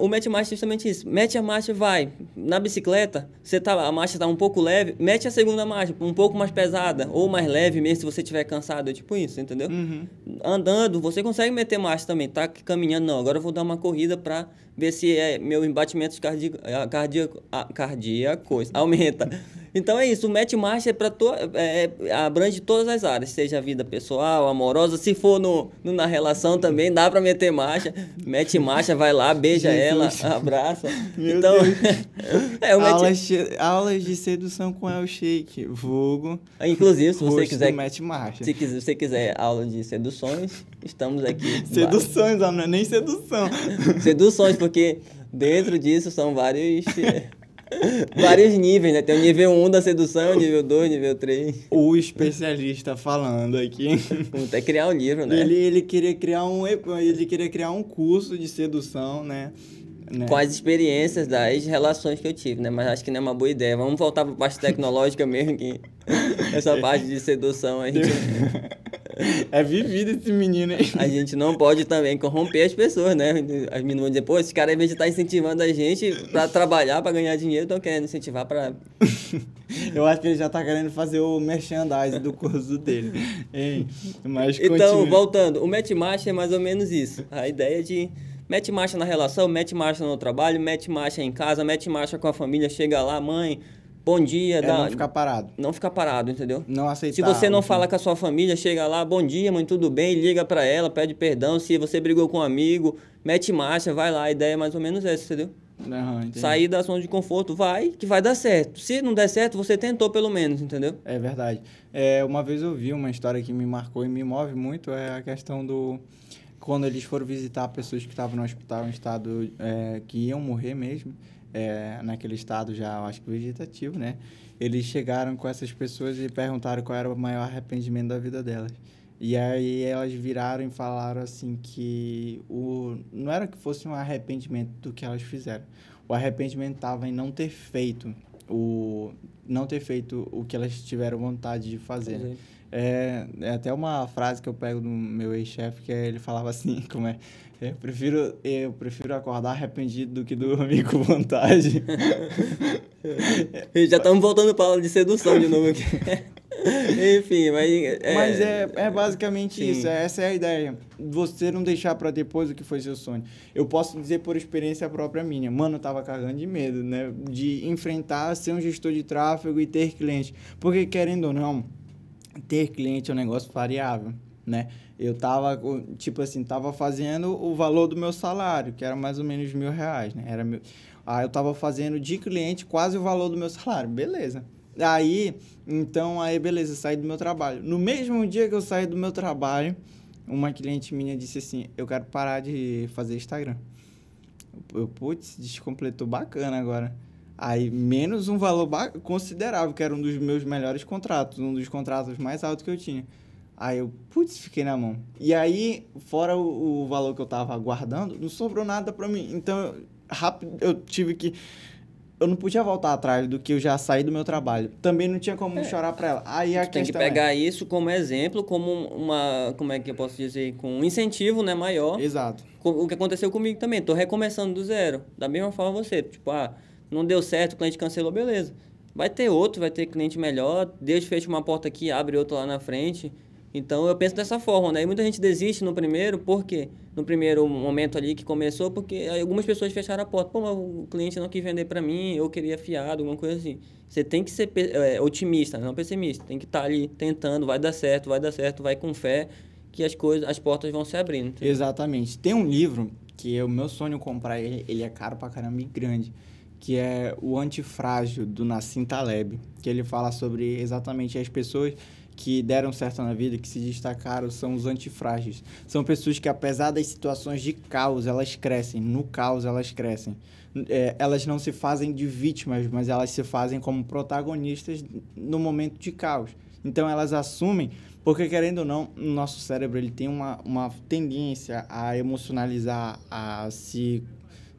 o mete marcha é justamente isso. Mete a marcha, vai. Na bicicleta, você tá, a marcha está um pouco leve, mete a segunda marcha, um pouco mais pesada, ou mais leve mesmo se você estiver cansado. É tipo isso, entendeu? Uhum. Andando, você consegue meter marcha também. Tá caminhando, não. Agora eu vou dar uma corrida para ver se é, meu embatimento cardíaco, cardíaco, cardíacos aumenta. Então é isso, o marcha é para to, é, é, abrange todas as áreas, seja a vida pessoal, amorosa, se for no, no na relação também dá para meter marcha, mete marcha, vai lá, beija Jesus. ela, abraça. Meu então, é, o aulas, aulas de sedução com El Shake, vulgo. Inclusive, se você quiser, match marcha. Se quiser, você quiser aula de seduções, estamos aqui. Seduções, não é nem sedução. Seduções, porque dentro disso são vários Vários níveis, né? Tem o nível 1 da sedução, nível 2, nível 3. O especialista falando aqui. Até criar um livro, né? Ele, ele, queria criar um, ele queria criar um curso de sedução, né? né? Com as experiências das relações que eu tive, né? Mas acho que não é uma boa ideia. Vamos voltar para a parte tecnológica mesmo, que essa parte de sedução a gente... É vivido esse menino aí. A gente não pode também corromper as pessoas, né? As meninas vão dizer, pô, esse cara, ao invés de estar incentivando a gente pra trabalhar, pra ganhar dinheiro, estão querendo incentivar pra. Eu acho que ele já tá querendo fazer o merchandising do curso dele. Hein? Mas Então, voltando, o match marcha é mais ou menos isso. A ideia de mete marcha na relação, mete marcha no trabalho, mete marcha em casa, mete marcha com a família, chega lá, mãe, bom dia, É dá... não ficar parado. não ficar parado, entendeu? Não aceitar. Se você não fala com a sua família, chega lá, bom dia, mãe, tudo bem, liga pra ela, pede perdão. Se você brigou com um amigo, mete marcha, vai lá. A ideia é mais ou menos essa, entendeu? Entendi. Sair da zona de conforto, vai, que vai dar certo. Se não der certo, você tentou pelo menos, entendeu? É verdade. É, uma vez eu vi uma história que me marcou e me move muito, é a questão do... Quando eles foram visitar pessoas que estavam no hospital em estado é, que iam morrer mesmo, é, naquele estado já, acho que vegetativo, né? Eles chegaram com essas pessoas e perguntaram qual era o maior arrependimento da vida delas. E aí elas viraram e falaram assim que o não era que fosse um arrependimento do que elas fizeram. O arrependimento estava em não ter feito o não ter feito o que elas tiveram vontade de fazer. Fazer. É, é até uma frase que eu pego do meu ex-chefe que é, ele falava assim, como é, eu prefiro eu prefiro acordar arrependido do que dormir com vontade. Já estamos voltando para aula de sedução de novo aqui. Enfim, mas. É, Mas é, é basicamente Sim. isso, essa é a ideia. Você não deixar pra depois o que foi seu sonho. Eu posso dizer por experiência própria minha. Mano, eu tava cagando de medo, né? De enfrentar, ser um gestor de tráfego e ter cliente. Porque, querendo ou não, ter cliente é um negócio variável, né? Eu tava, tipo assim, tava fazendo o valor do meu salário, que era mais ou menos mil reais, né? Era mil... Aí eu tava fazendo de cliente quase o valor do meu salário, beleza. Aí, então, aí beleza, saí do meu trabalho. No mesmo dia que eu saí do meu trabalho, uma cliente minha disse assim, eu quero parar de fazer Instagram. Eu, putz, descompletou bacana agora. Aí, menos um valor considerável, que era um dos meus melhores contratos, um dos contratos mais altos que eu tinha. Aí eu, putz, fiquei na mão. E aí, fora o, o valor que eu tava guardando, não sobrou nada pra mim. Então, eu, rápido, eu tive que. Eu não podia voltar atrás do que eu já saí do meu trabalho. Também não tinha como chorar pra ela. Aí a É. Tem que é- pegar isso como exemplo, como uma. Como é que eu posso dizer? Com um incentivo, né, maior. Exato. O que aconteceu comigo também. Tô recomeçando do zero. Da mesma forma você. Tipo, ah, não deu certo, o cliente cancelou, beleza. Vai ter outro, vai ter cliente melhor. Deus fecha uma porta aqui, abre outra lá na frente. Então eu penso dessa forma, né? E muita gente desiste no primeiro, por quê? No primeiro momento ali que começou, porque algumas pessoas fecharam a porta. Pô, mas o cliente não quis vender para mim, eu queria fiado, alguma coisa assim. Você tem que ser é, otimista, não pessimista. Tem que estar ali tentando, vai dar certo, vai dar certo, vai com fé, que as coisas, as portas vão se abrindo. entendeu? Exatamente. Tem um livro que é o meu sonho comprar ele, ele é caro pra caramba e grande, que é O Antifrágil, do Nassim Taleb, que ele fala sobre exatamente as pessoas que deram certo na vida, que se destacaram, são os antifrágeis. São pessoas que, apesar das situações de caos, elas crescem. No caos, elas crescem. É, elas não se fazem de vítimas, mas elas se fazem como protagonistas no momento de caos. Então, elas assumem porque, querendo ou não, o nosso cérebro ele tem uma, uma tendência a emocionalizar, a se,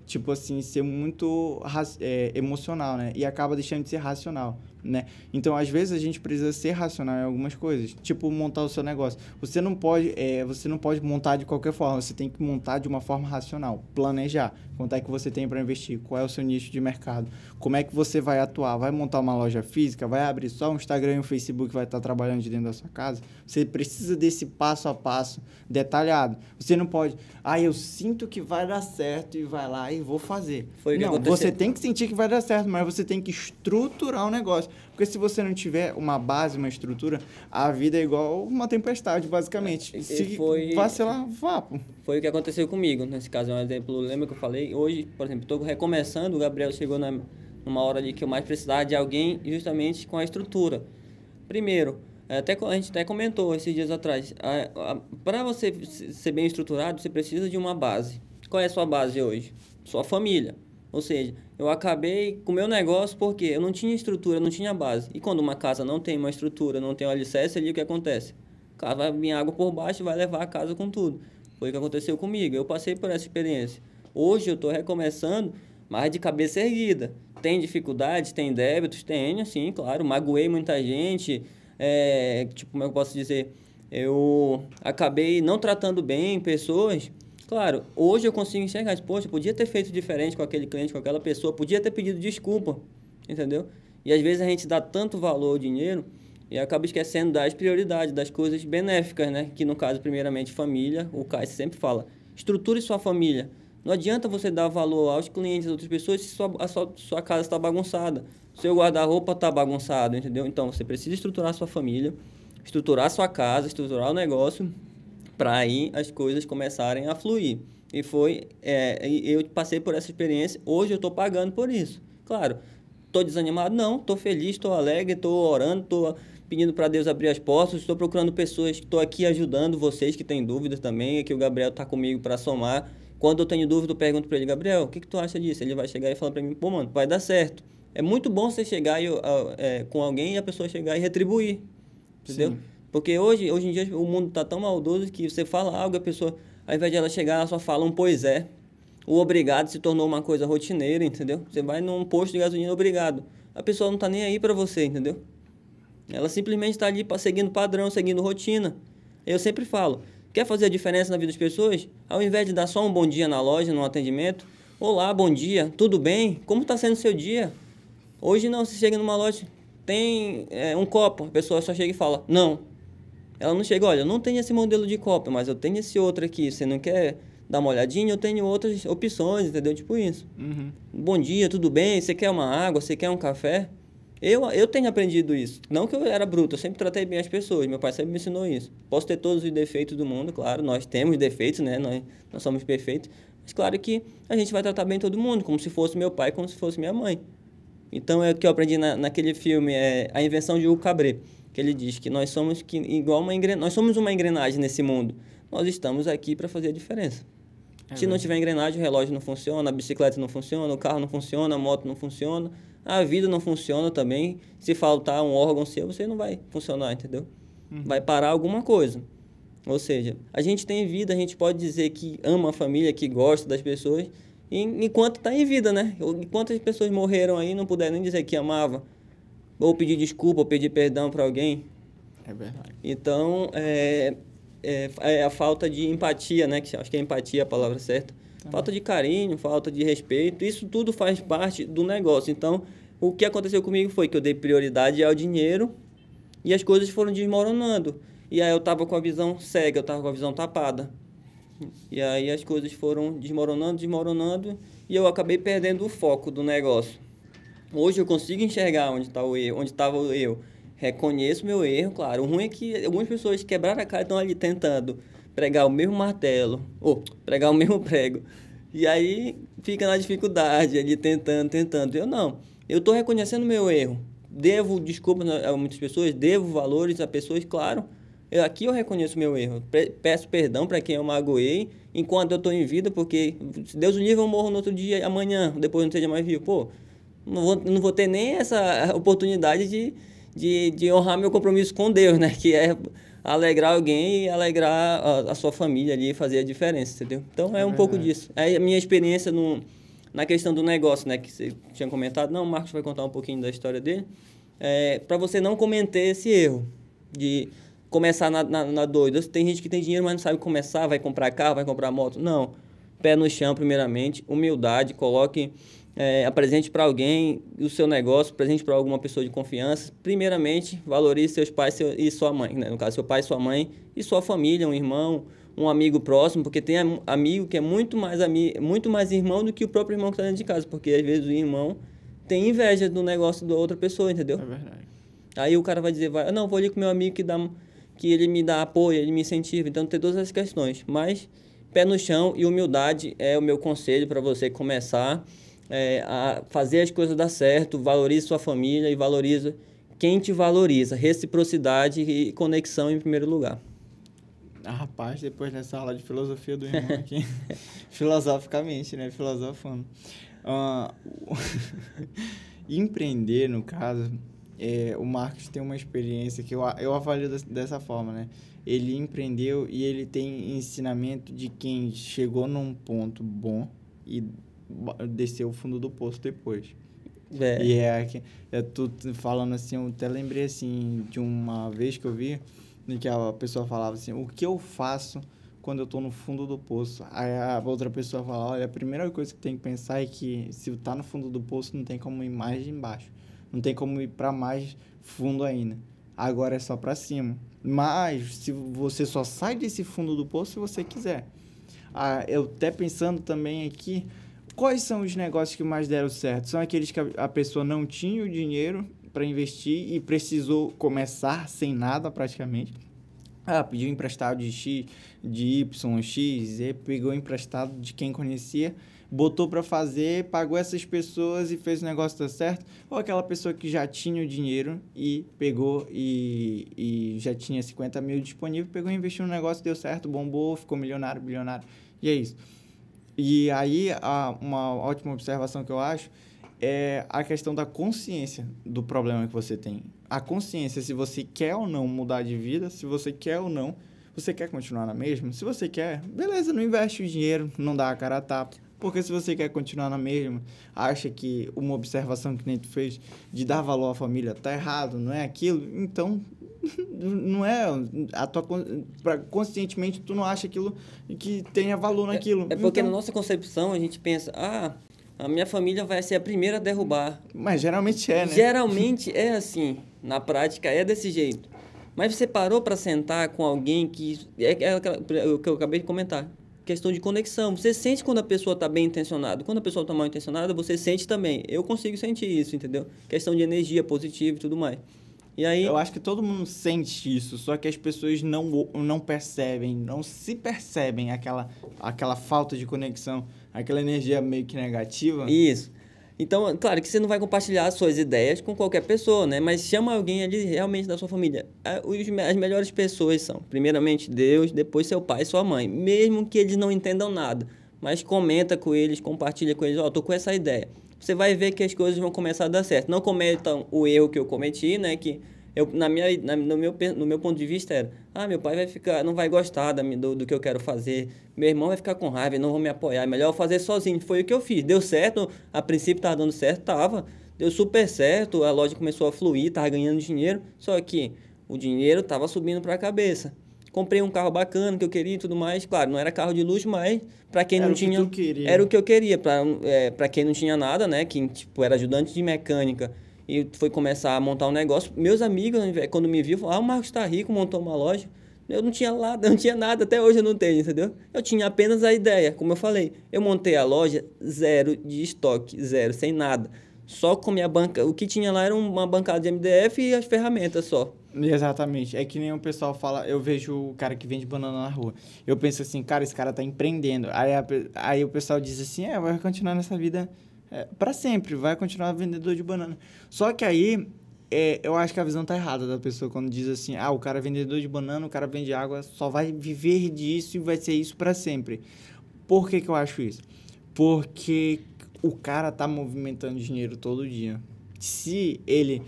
tipo assim, ser muito é, emocional, né? E acaba deixando de ser racional, né? Então, às vezes, a gente precisa ser racional em algumas coisas. Tipo, montar o seu negócio. Você não pode, é, você não pode montar de qualquer forma. Você tem que montar de uma forma racional. Planejar. Quanto é que você tem para investir? Qual é o seu nicho de mercado? Como é que você vai atuar? Vai montar uma loja física? Vai abrir só um Instagram e um Facebook vai estar trabalhando de dentro da sua casa? Você precisa desse passo a passo detalhado. Você não pode, ah, eu sinto que vai dar certo e vai lá e vou fazer. Foi não, você tem que sentir que vai dar certo, mas você tem que estruturar o negócio. Porque se você não tiver uma base, uma estrutura, a vida é igual uma tempestade, basicamente. E- e Se foi- vacilar, vá, pô. Foi o que aconteceu comigo. Nesse caso, é um exemplo. Lembra que eu falei? Hoje, por exemplo, estou recomeçando. O Gabriel chegou na, numa hora ali que eu mais precisava de alguém, justamente com a estrutura. Primeiro, é, até a gente até comentou esses dias atrás. Para você se- ser bem estruturado, você precisa de uma base. Qual é a sua base hoje? Sua família. Ou seja, eu acabei com o meu negócio porque eu não tinha estrutura, não tinha base. E quando uma casa não tem uma estrutura, não tem um alicerce ali, o que acontece? Vai vir água por baixo e vai levar a casa com tudo. Foi o que aconteceu comigo. Eu passei por essa experiência. Hoje eu estou recomeçando, mas de cabeça erguida. Tem dificuldades, tem débitos, tem, assim, claro. Magoei muita gente. É, tipo, como é eu posso dizer? eu acabei não tratando bem pessoas. Claro, hoje eu consigo enxergar, poxa, podia ter feito diferente com aquele cliente, com aquela pessoa, podia ter pedido desculpa, entendeu? E às vezes a gente dá tanto valor ao dinheiro e acaba esquecendo das prioridades, das coisas benéficas, né? Que no caso, primeiramente, família, o Caio sempre fala, estruture sua família. Não adianta você dar valor aos clientes, às outras pessoas, se sua, a sua, sua casa está bagunçada. Seu guarda-roupa está bagunçado, entendeu? Então, você precisa estruturar sua família, estruturar sua casa, estruturar o negócio, para aí as coisas começarem a fluir. E foi, é, eu passei por essa experiência, hoje eu estou pagando por isso. Claro, estou desanimado? Não, estou feliz, estou alegre, estou orando, estou pedindo para Deus abrir as portas, estou procurando pessoas estou aqui ajudando vocês que têm dúvidas também, que o Gabriel está comigo para somar. Quando eu tenho dúvida, eu pergunto para ele, Gabriel, o que, que tu acha disso? Ele vai chegar e falar para mim, pô, mano, vai dar certo. É muito bom você chegar e, é, com alguém e a pessoa chegar e retribuir, entendeu? Sim. Porque hoje, hoje em dia o mundo está tão maldoso que você fala algo, a pessoa, ao invés de ela chegar, ela só fala um pois é. O obrigado se tornou uma coisa rotineira, entendeu? Você vai num posto de gasolina, obrigado. A pessoa não está nem aí para você, entendeu? Ela simplesmente está ali seguindo padrão, seguindo rotina. Eu sempre falo, quer fazer a diferença na vida das pessoas? Ao invés de dar só um bom dia na loja, no atendimento, olá, bom dia, tudo bem? Como está sendo o seu dia? Hoje não, você chega numa loja, tem é, um copo, a pessoa só chega e fala, não. Ela não chega, olha, eu não tenho esse modelo de copo, mas eu tenho esse outro aqui, você não quer dar uma olhadinha? Eu tenho outras opções, entendeu? Tipo isso. Uhum. Bom dia, tudo bem? Você quer uma água? Você quer um café? Eu, eu tenho aprendido isso. Não que eu era bruto, eu sempre tratei bem as pessoas. Meu pai sempre me ensinou isso. Posso ter todos os defeitos do mundo, claro. Nós temos defeitos, né? Nós, nós somos perfeitos. Mas claro que a gente vai tratar bem todo mundo, como se fosse meu pai, como se fosse minha mãe. Então é o que eu aprendi na, naquele filme, é a invenção de Hugo Cabret, que ele diz que nós somos que igual uma engrenagem, nós somos uma engrenagem nesse mundo. Nós estamos aqui para fazer a diferença. É Se não tiver engrenagem, o relógio não funciona, a bicicleta não funciona, o carro não funciona, a moto não funciona, a vida não funciona também. Se faltar um órgão seu, você não vai funcionar, entendeu? Uhum. Vai parar alguma coisa. Ou seja, a gente tem vida, a gente pode dizer que ama a família, que gosta das pessoas, enquanto está em vida, né? Quantas pessoas morreram aí não puderam nem dizer que amava? Ou pedir desculpa, ou pedir perdão para alguém. É verdade. Então, é, é, é, a falta de empatia, né? Que acho que é empatia a palavra certa. Tá. Falta de carinho, falta de respeito. Isso tudo faz parte do negócio. Então, o que aconteceu comigo foi que eu dei prioridade ao dinheiro e as coisas foram desmoronando. E aí eu tava com a visão cega, eu tava com a visão tapada. E aí as coisas foram desmoronando, desmoronando, e eu acabei perdendo o foco do negócio. Hoje eu consigo enxergar onde está o erro, onde estava o erro. Reconheço meu erro, claro. O ruim é que algumas pessoas quebraram a cara estão ali tentando pregar o mesmo martelo, ou pregar o mesmo prego. E aí fica na dificuldade, ali tentando, tentando. Eu não. Eu estou reconhecendo meu erro. Devo desculpas a muitas pessoas, devo valores a pessoas, claro eu, aqui eu reconheço meu erro. Peço perdão para quem eu magoei enquanto eu estou em vida, porque se Deus uniu, eu morro no outro dia, amanhã, depois não seja mais vivo. Pô, não vou, não vou ter nem essa oportunidade de, de, de honrar meu compromisso com Deus, né? Que é alegrar alguém e alegrar a, a, sua família ali, fazer a diferença, entendeu? Então é um é pouco disso. É a minha experiência no, na questão do negócio, né? Que você tinha comentado. Não, o Marcos vai contar um pouquinho da história dele. É, para você não cometer esse erro de começar na, na, na doida. Tem gente que tem dinheiro, mas não sabe começar, vai comprar carro, vai comprar moto. Não. Pé no chão, primeiramente. Humildade, coloque, é, apresente para alguém o seu negócio, presente para alguma pessoa de confiança. Primeiramente, valorize seus pais seu, e sua mãe. Né? No caso, seu pai, sua mãe e sua família, um irmão, um amigo próximo, porque tem amigo que é muito mais, ami muito mais irmão do que o próprio irmão que está dentro de casa, porque às vezes o irmão tem inveja do negócio da outra pessoa, entendeu? É verdade. Aí o cara vai dizer, vai, não, vou ali com meu amigo que dá que ele me dá apoio, ele me incentiva. Então, tem todas essas questões. Mas, pé no chão e humildade é o meu conselho para você começar é, a fazer as coisas dar certo, valorize sua família e valorize quem te valoriza. Reciprocidade e conexão em primeiro lugar. Ah, rapaz, depois dessa aula de filosofia do irmão aqui, filosoficamente, né? Filosofando. Uh, empreender, no caso, é, o Marcos tem uma experiência que eu, eu avalio dessa forma, né? Ele empreendeu e ele tem ensinamento de quem chegou num ponto bom e desceu o fundo do poço depois. É. E é, é tu falando assim, eu até lembrei assim de uma vez que eu vi em que a pessoa falava assim, o que eu faço quando eu estou no fundo do poço? Aí a outra pessoa fala, olha, a primeira coisa que tem que pensar é que se tá no fundo do poço, não tem como ir mais embaixo. Não tem como ir para mais fundo ainda. Agora é só para cima. Mas se você só sai desse fundo do poço se você quiser. Ah, eu até pensando também aqui, quais são os negócios que mais deram certo? São aqueles que a, pessoa não tinha o dinheiro para investir e precisou começar sem nada praticamente. Ah, pediu emprestado de X, de Y, X, Z, pegou emprestado de quem conhecia, botou para fazer, pagou essas pessoas e fez o negócio dar certo. Ou aquela pessoa que já tinha o dinheiro e pegou e, e já tinha 50 mil disponível, pegou e investiu no negócio, deu certo, bombou, ficou milionário, bilionário. E é isso. E aí, uma ótima observação que eu acho é a questão da consciência do problema que você tem. A consciência se você quer ou não mudar de vida, se você quer ou não, você quer continuar na mesma? Se você quer, beleza, não investe o dinheiro, não dá a cara a tapa. Porque se você quer continuar na mesma, acha que uma observação que nem tu fez de dar valor à família tá errado, não é aquilo, então não é a tua pra, conscientemente tu não acha aquilo que tenha valor naquilo. É, é porque então, na nossa concepção a gente pensa, ah, a minha família vai ser a primeira a derrubar. Mas geralmente é, né? Geralmente é assim. Na prática é desse jeito. Mas você parou para sentar com alguém que. É, é o que eu acabei de comentar. Questão de conexão. Você sente quando a pessoa está bem intencionada. Quando a pessoa está mal intencionada, você sente também. Eu consigo sentir isso, entendeu? Questão de energia positiva e tudo mais. E aí... Eu acho que todo mundo sente isso, só que as pessoas não, não percebem, não se percebem aquela, aquela falta de conexão, aquela energia meio que negativa. Isso. Então, claro que você não vai compartilhar suas ideias com qualquer pessoa, né? Mas chama alguém ali realmente da sua família. As melhores pessoas são, primeiramente, Deus, depois seu pai e sua mãe. Mesmo que eles não entendam nada. Mas comenta com eles, compartilha com eles. Ó, oh, tô com essa ideia você vai ver que as coisas vão começar a dar certo. Não cometam o erro que eu cometi, né? Que eu, na minha, na, no, meu, no meu ponto de vista era, ah, meu pai vai ficar, não vai gostar da, do, do que eu quero fazer, meu irmão vai ficar com raiva, não vão me apoiar, é melhor eu fazer sozinho. Foi o que eu fiz. Deu certo, a princípio estava dando certo, tava. Deu super certo, a loja começou a fluir, tava ganhando dinheiro, só que o dinheiro tava subindo para a cabeça comprei um carro bacana que eu queria e tudo mais. Claro, não era carro de luxo, mas para quem era não tinha. Que era o que eu queria. Para é, pra quem não tinha nada, né? Que tipo, era ajudante de mecânica e foi começar a montar um negócio. Meus amigos, quando me viram, falaram: Ah, o Marcos tá rico, montou uma loja. Eu não tinha nada, não tinha nada, até hoje eu não tenho, entendeu? Eu tinha apenas a ideia, como eu falei. Eu montei a loja zero de estoque, zero, sem nada. Só com minha banca. O que tinha lá era uma bancada de MDF e as ferramentas só. Exatamente. É que nem o pessoal fala, eu vejo o cara que vende banana na rua. Eu penso assim, cara, esse cara tá empreendendo. Aí, a, aí o pessoal diz assim, é, vai continuar nessa vida é, para sempre, vai continuar vendedor de banana. Só que aí é, eu acho que a visão tá errada da pessoa quando diz assim, ah, o cara é vendedor de banana, o cara vende água, só vai viver disso e vai ser isso para sempre. Por que que eu acho isso? Porque o cara tá movimentando dinheiro todo dia. Se ele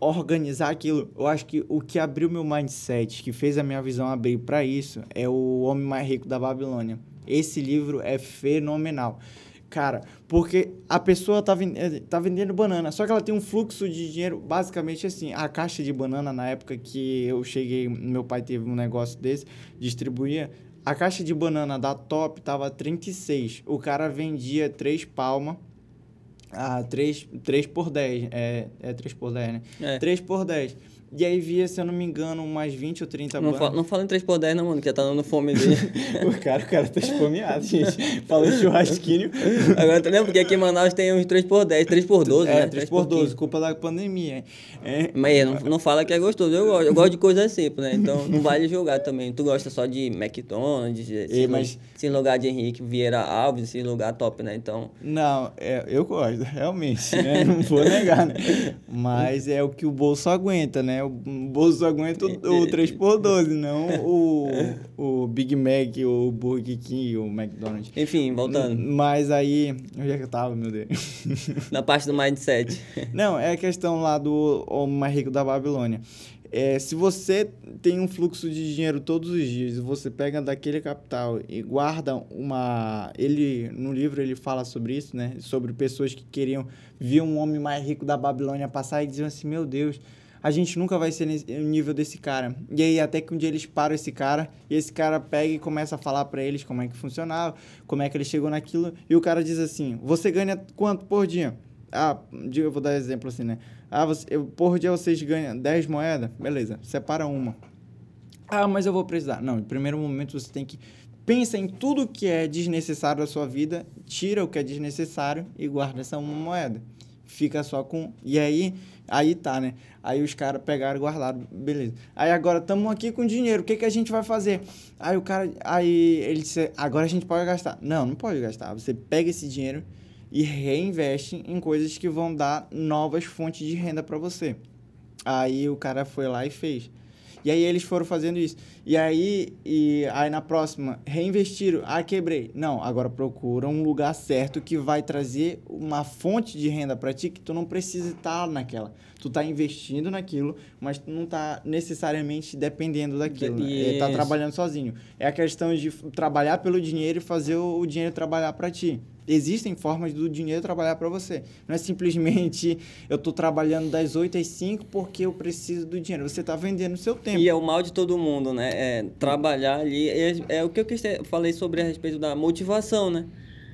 organizar aquilo, eu acho que o que abriu meu mindset, que fez a minha visão abrir para isso, é o Homem Mais Rico da Babilônia. Esse livro é fenomenal. Cara, porque a pessoa tá, vendendo, tá vendendo banana, só que ela tem um fluxo de dinheiro basicamente assim. A caixa de banana, na época que eu cheguei, meu pai teve um negócio desse, distribuía. A caixa de banana da Top tava 36. O cara vendia três palmas ah, 3, 3 por 10. É, é 3 por 10, né? É. 3 por 10. E aí via, se eu não me engano, umas 20 ou 30 não Fala, não fala em 3 por 10 não, mano, que tá dando fome dele. o, cara, o cara tá esfomeado, gente. Fala em churrasquinho. Agora, tu lembra? Porque aqui em Manaus tem uns 3 por 10, 3 por 12, é, né? 3 por 12, culpa da pandemia. É. Mas não, não fala que é gostoso. Eu gosto, eu gosto de coisas simples, né? Então não vale julgar também. Tu gosta só de McDonald's, esse, mas... esse lugar de Henrique Vieira Alves, esse lugar top, né? Então... Não, é, eu gosto, realmente. Né? Não vou negar, né? Mas é o que o bolso aguenta, né? O bolso aguenta o, o 3x12, não o, o Big Mac, o Burger King, o McDonald's. Enfim, voltando. Mas aí. Onde é que eu tava, meu Deus? Na parte do mindset. Não, é a questão lá do Homem Mais Rico da Babilônia. É, se você tem um fluxo de dinheiro todos os dias, você pega daquele capital e guarda uma. Ele no livro ele fala sobre isso, né? Sobre pessoas que queriam ver um homem mais rico da Babilônia passar e diziam assim: Meu Deus, a gente nunca vai ser no nível desse cara. E aí, até que um dia eles param esse cara, e esse cara pega e começa a falar para eles como é que funcionava, como é que ele chegou naquilo, e o cara diz assim: Você ganha quanto por dia? Ah, eu vou dar exemplo assim, né? Ah, você, eu, por dia vocês ganham 10 moedas? Beleza, separa uma. Ah, mas eu vou precisar. Não, em primeiro momento você tem que pensa em tudo que é desnecessário da sua vida, tira o que é desnecessário e guarda essa uma moeda. Fica só com. E aí, aí tá, né? Aí os caras pegaram e guardaram, beleza. Aí agora estamos aqui com dinheiro, o que, que a gente vai fazer? Aí o cara. Aí ele disse: agora a gente pode gastar. Não, não pode gastar. Você pega esse dinheiro e reinveste em coisas que vão dar novas fontes de renda para você. Aí o cara foi lá e fez. E aí eles foram fazendo isso. E aí, e aí na próxima, reinvestiram. Ah, quebrei. Não, agora procura um lugar certo que vai trazer uma fonte de renda para ti que tu não precisa estar naquela. Tu tá investindo naquilo, mas tu não tá necessariamente dependendo daquilo. Né? Tá trabalhando sozinho. É a questão de trabalhar pelo dinheiro e fazer o dinheiro trabalhar para ti existem formas do dinheiro trabalhar para você. Não é simplesmente eu estou trabalhando das 8 às 5 porque eu preciso do dinheiro. Você está vendendo o seu tempo. E é o mal de todo mundo, né? É trabalhar ali. É, é o que eu falei sobre a respeito da motivação, né?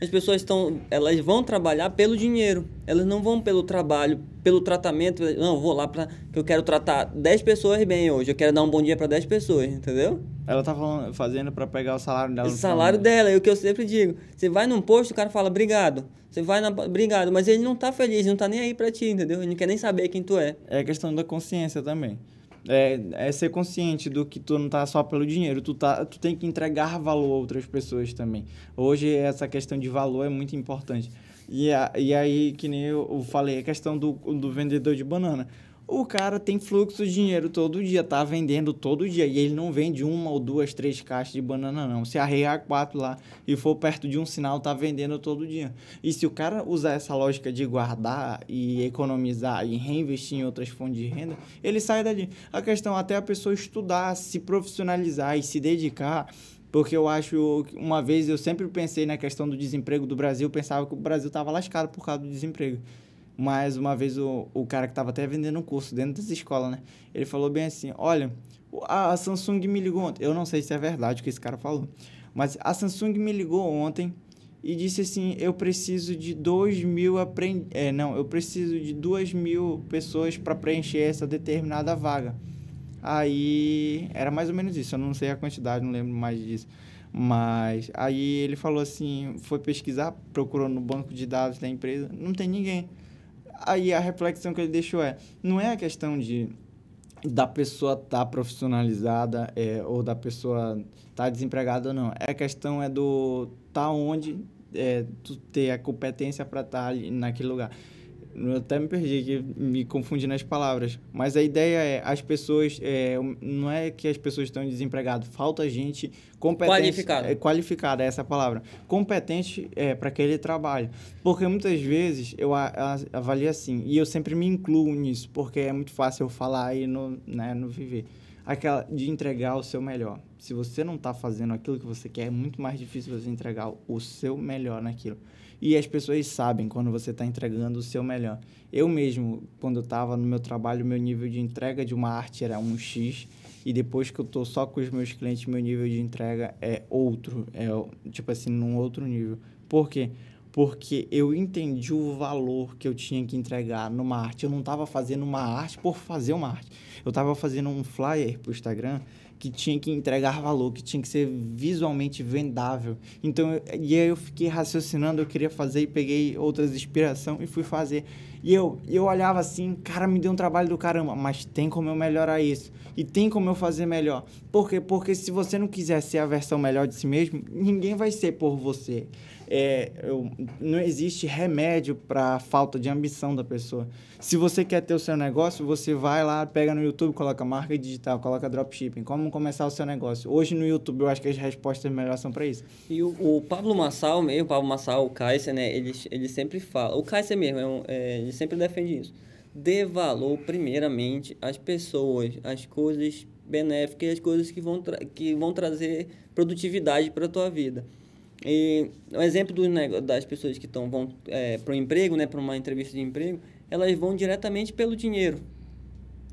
As pessoas estão, elas vão trabalhar pelo dinheiro. Elas não vão pelo trabalho, pelo tratamento. Não, vou lá para que eu quero tratar 10 pessoas bem hoje. Eu quero dar um bom dia para 10 pessoas, entendeu? Ela tá falando, fazendo para pegar o salário dela. O salário dela, é o que eu sempre digo. Você vai num posto, o cara fala obrigado. Você vai na obrigado, mas ele não tá feliz, não tá nem aí para ti, entendeu? Ele não quer nem saber quem tu é. É questão da consciência também é, é ser consciente do que tu não tá só pelo dinheiro, tu, tá, tu tem que entregar valor a outras pessoas também. Hoje essa questão de valor é muito importante. E, a, e aí, que nem eu falei, a questão do, do vendedor de banana o cara tem fluxo de dinheiro todo dia, tá vendendo todo dia. E ele não vende uma ou duas, três caixas de banana, não. Se arrear quatro lá e for perto de um sinal, tá vendendo todo dia. E se o cara usar essa lógica de guardar e economizar e reinvestir em outras fontes de renda, ele sai dali. A questão é até a pessoa estudar, se profissionalizar e se dedicar porque eu acho uma vez eu sempre pensei na questão do desemprego do Brasil, pensava que o Brasil estava lascado por causa do desemprego. Mas uma vez o, o cara que estava até vendendo um curso dentro das escolas, né? Ele falou bem assim: Olha, a Samsung me ligou ontem. Eu não sei se é verdade o que esse cara falou. Mas a Samsung me ligou ontem e disse assim: Eu preciso de 2 mil aprend... é, não, eu preciso de 2 mil pessoas para preencher essa determinada vaga. Aí era mais ou menos isso. Eu não sei a quantidade, não lembro mais disso. Mas aí ele falou assim: foi pesquisar, procurou no banco de dados da empresa, não tem ninguém aí a reflexão que ele deixou é, não é a questão de da pessoa estar tá profissionalizada é, ou da pessoa estar tá desempregada ou não. É a questão é do tá onde é, tu ter a competência para estar tá naquele lugar. Eu até me perdi aqui, me confundi nas palavras. Mas a ideia é, as pessoas, é, não é que as pessoas estão desempregadas, falta gente competente. Qualificada. É, qualificada, é essa palavra. Competente é, para aquele trabalho. Porque muitas vezes eu a, a, avalio assim, e eu sempre me incluo nisso, porque é muito fácil eu falar e no, né, no viver. Aquela de entregar o seu melhor. Se você não está fazendo aquilo que você quer, é muito mais difícil você entregar o seu melhor naquilo. E as pessoas sabem quando você está entregando o seu melhor. Eu mesmo, quando eu estava no meu trabalho, meu nível de entrega de uma arte era um X. E depois que eu estou só com os meus clientes, meu nível de entrega é outro. É, tipo assim, num outro nível. Por quê? Porque eu entendi o valor que eu tinha que entregar numa arte. Eu não estava fazendo uma arte por fazer uma arte. Eu estava fazendo um flyer para o Instagram que tinha que entregar valor, que tinha que ser visualmente vendável. Então, e aí eu fiquei raciocinando, eu queria fazer e peguei outras inspiração e fui fazer. E eu, eu olhava assim, cara, me deu um trabalho do caramba, mas tem como eu melhorar isso. E tem como eu fazer melhor. Por quê? Porque se você não quiser ser a versão melhor de si mesmo, ninguém vai ser por você é, eu, não existe remédio para falta de ambição da pessoa. Se você quer ter o seu negócio, você vai lá, pega no YouTube, coloca marca digital, coloca dropshipping, como começar o seu negócio. Hoje no YouTube eu acho que as respostas melhores são para isso. E o, o, Pablo Massal mesmo, o Pablo Massal, o Kaiser, né, ele, ele sempre fala, o Kaiser mesmo, é um, é, sempre defende isso. Dê valor primeiramente às pessoas, às coisas benéficas, as coisas que vão, que vão trazer produtividade para a tua vida. E um exemplo do, das pessoas que tão, vão é, para o emprego, né, para uma entrevista de emprego, elas vão diretamente pelo dinheiro.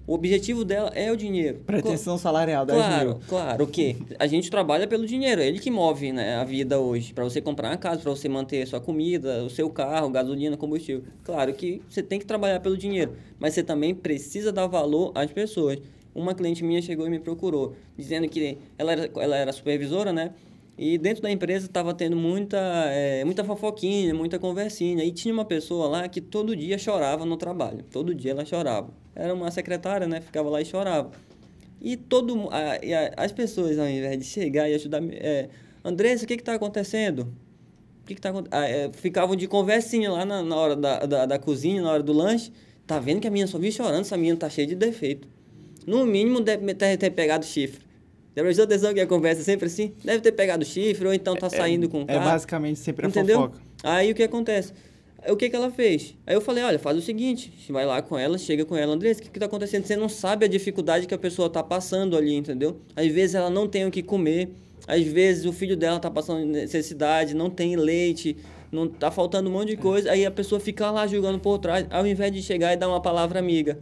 O objetivo dela é o dinheiro. Pretensão salarial, 10 claro, mil. Claro, o quê? A gente trabalha pelo dinheiro, é ele que move né, a vida hoje. Para você comprar uma casa, para você manter a sua comida, o seu carro, gasolina, combustível. Claro que você tem que trabalhar pelo dinheiro, mas você também precisa dar valor às pessoas. Uma cliente minha chegou e me procurou, dizendo que ela era, ela era supervisora, né? E dentro da empresa estava tendo muita, é, muita fofoquinha, muita conversinha. E tinha uma pessoa lá que todo dia chorava no trabalho. Todo dia ela chorava. Era uma secretária, né? Ficava lá e chorava. E todo a, a, as pessoas, ao invés de chegar e ajudar... É, Andressa, o que está acontecendo? O que está acontecendo? Ah, é, ficavam de conversinha lá na, na hora da, da, da, cozinha, na hora do lanche. Tá vendo que a minha só vi chorando, essa menina tá cheia de defeito. No mínimo, deve ter, ter pegado chifre. Já prestou atenção que a conversa é sempre assim? Deve ter pegado chifre ou então tá é, saindo é, com o carro. É basicamente sempre a Entendeu? fofoca. Aí o que acontece? O que, que ela fez? Aí eu falei, olha, faz o seguinte, vai lá com ela, chega com ela, Andressa, o que, que tá acontecendo? Você não sabe a dificuldade que a pessoa tá passando ali, entendeu? Às vezes ela não tem o que comer, às vezes o filho dela tá passando necessidade, não tem leite, não tá faltando um monte de coisa, aí a pessoa fica lá julgando por trás, ao invés de chegar e dar uma palavra amiga.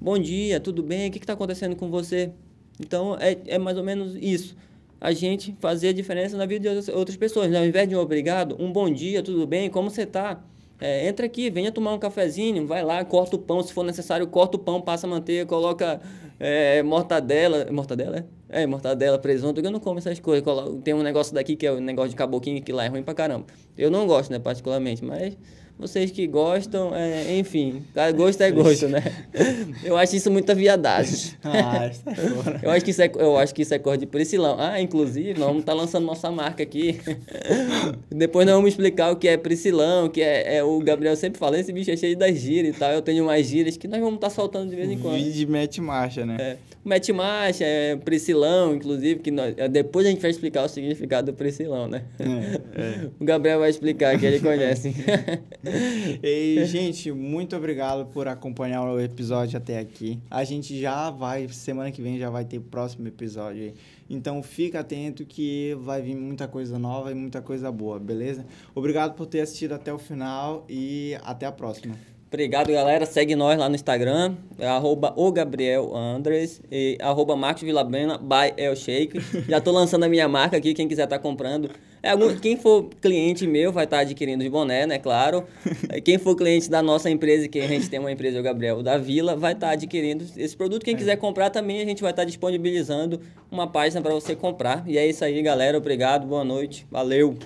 Bom dia, tudo bem? O que, que tá acontecendo com você? Então, é, é mais ou menos isso. A gente fazer a diferença na vida de outras pessoas. Né? Ao invés de um obrigado, um bom dia, tudo bem? Como você está? É, entra aqui, venha tomar um cafezinho, vai lá, corta o pão, se for necessário, corta o pão, passa a manteiga, coloca é, mortadela. Mortadela, é? É, mortadela, presunto. Eu não como essas coisas. Tem um negócio daqui que é o negócio de caboquinho, que lá é ruim pra caramba. Eu não gosto, né, particularmente, mas vocês que gostam, é, enfim, gosto é gosto, né? Eu acho isso muita viadagem. Ah, fora. Eu acho que isso é, eu acho que isso é cor de Priscilão. Ah, inclusive, nós vamos estar tá lançando nossa marca aqui. Depois nós vamos explicar o que é Priscilão, que é, é, o Gabriel sempre fala, esse bicho é cheio das gírias e tal. Eu tenho mais gírias que nós vamos estar tá soltando de vez em quando. Vídeo de mete marcha, né? É. Mete marcha, é Priscilão, inclusive, que nós, depois a gente vai explicar o significado do Priscilão, né? É, é. O Gabriel vai explicar, que ele conhece. e, gente, muito obrigado por acompanhar o episódio até aqui. A gente já vai, semana que vem já vai ter o próximo episódio aí. Então fica atento que vai vir muita coisa nova e muita coisa boa, beleza? Obrigado por ter assistido até o final e até a próxima. Obrigado, galera. Segue nós lá no Instagram, é arroba o Gabriel Andres e arroba Marcos Vilabena by El Shake. Já tô lançando a minha marca aqui, quem quiser estar tá comprando. É, algum, quem for cliente meu vai estar tá adquirindo os boné, né? Claro. Quem for cliente da nossa empresa, que a gente tem uma empresa, o Gabriel, da Vila, vai estar tá adquirindo esse produto. Quem é. quiser comprar também, a gente vai estar tá disponibilizando uma página para você comprar. E é isso aí, galera. Obrigado, boa noite. Valeu!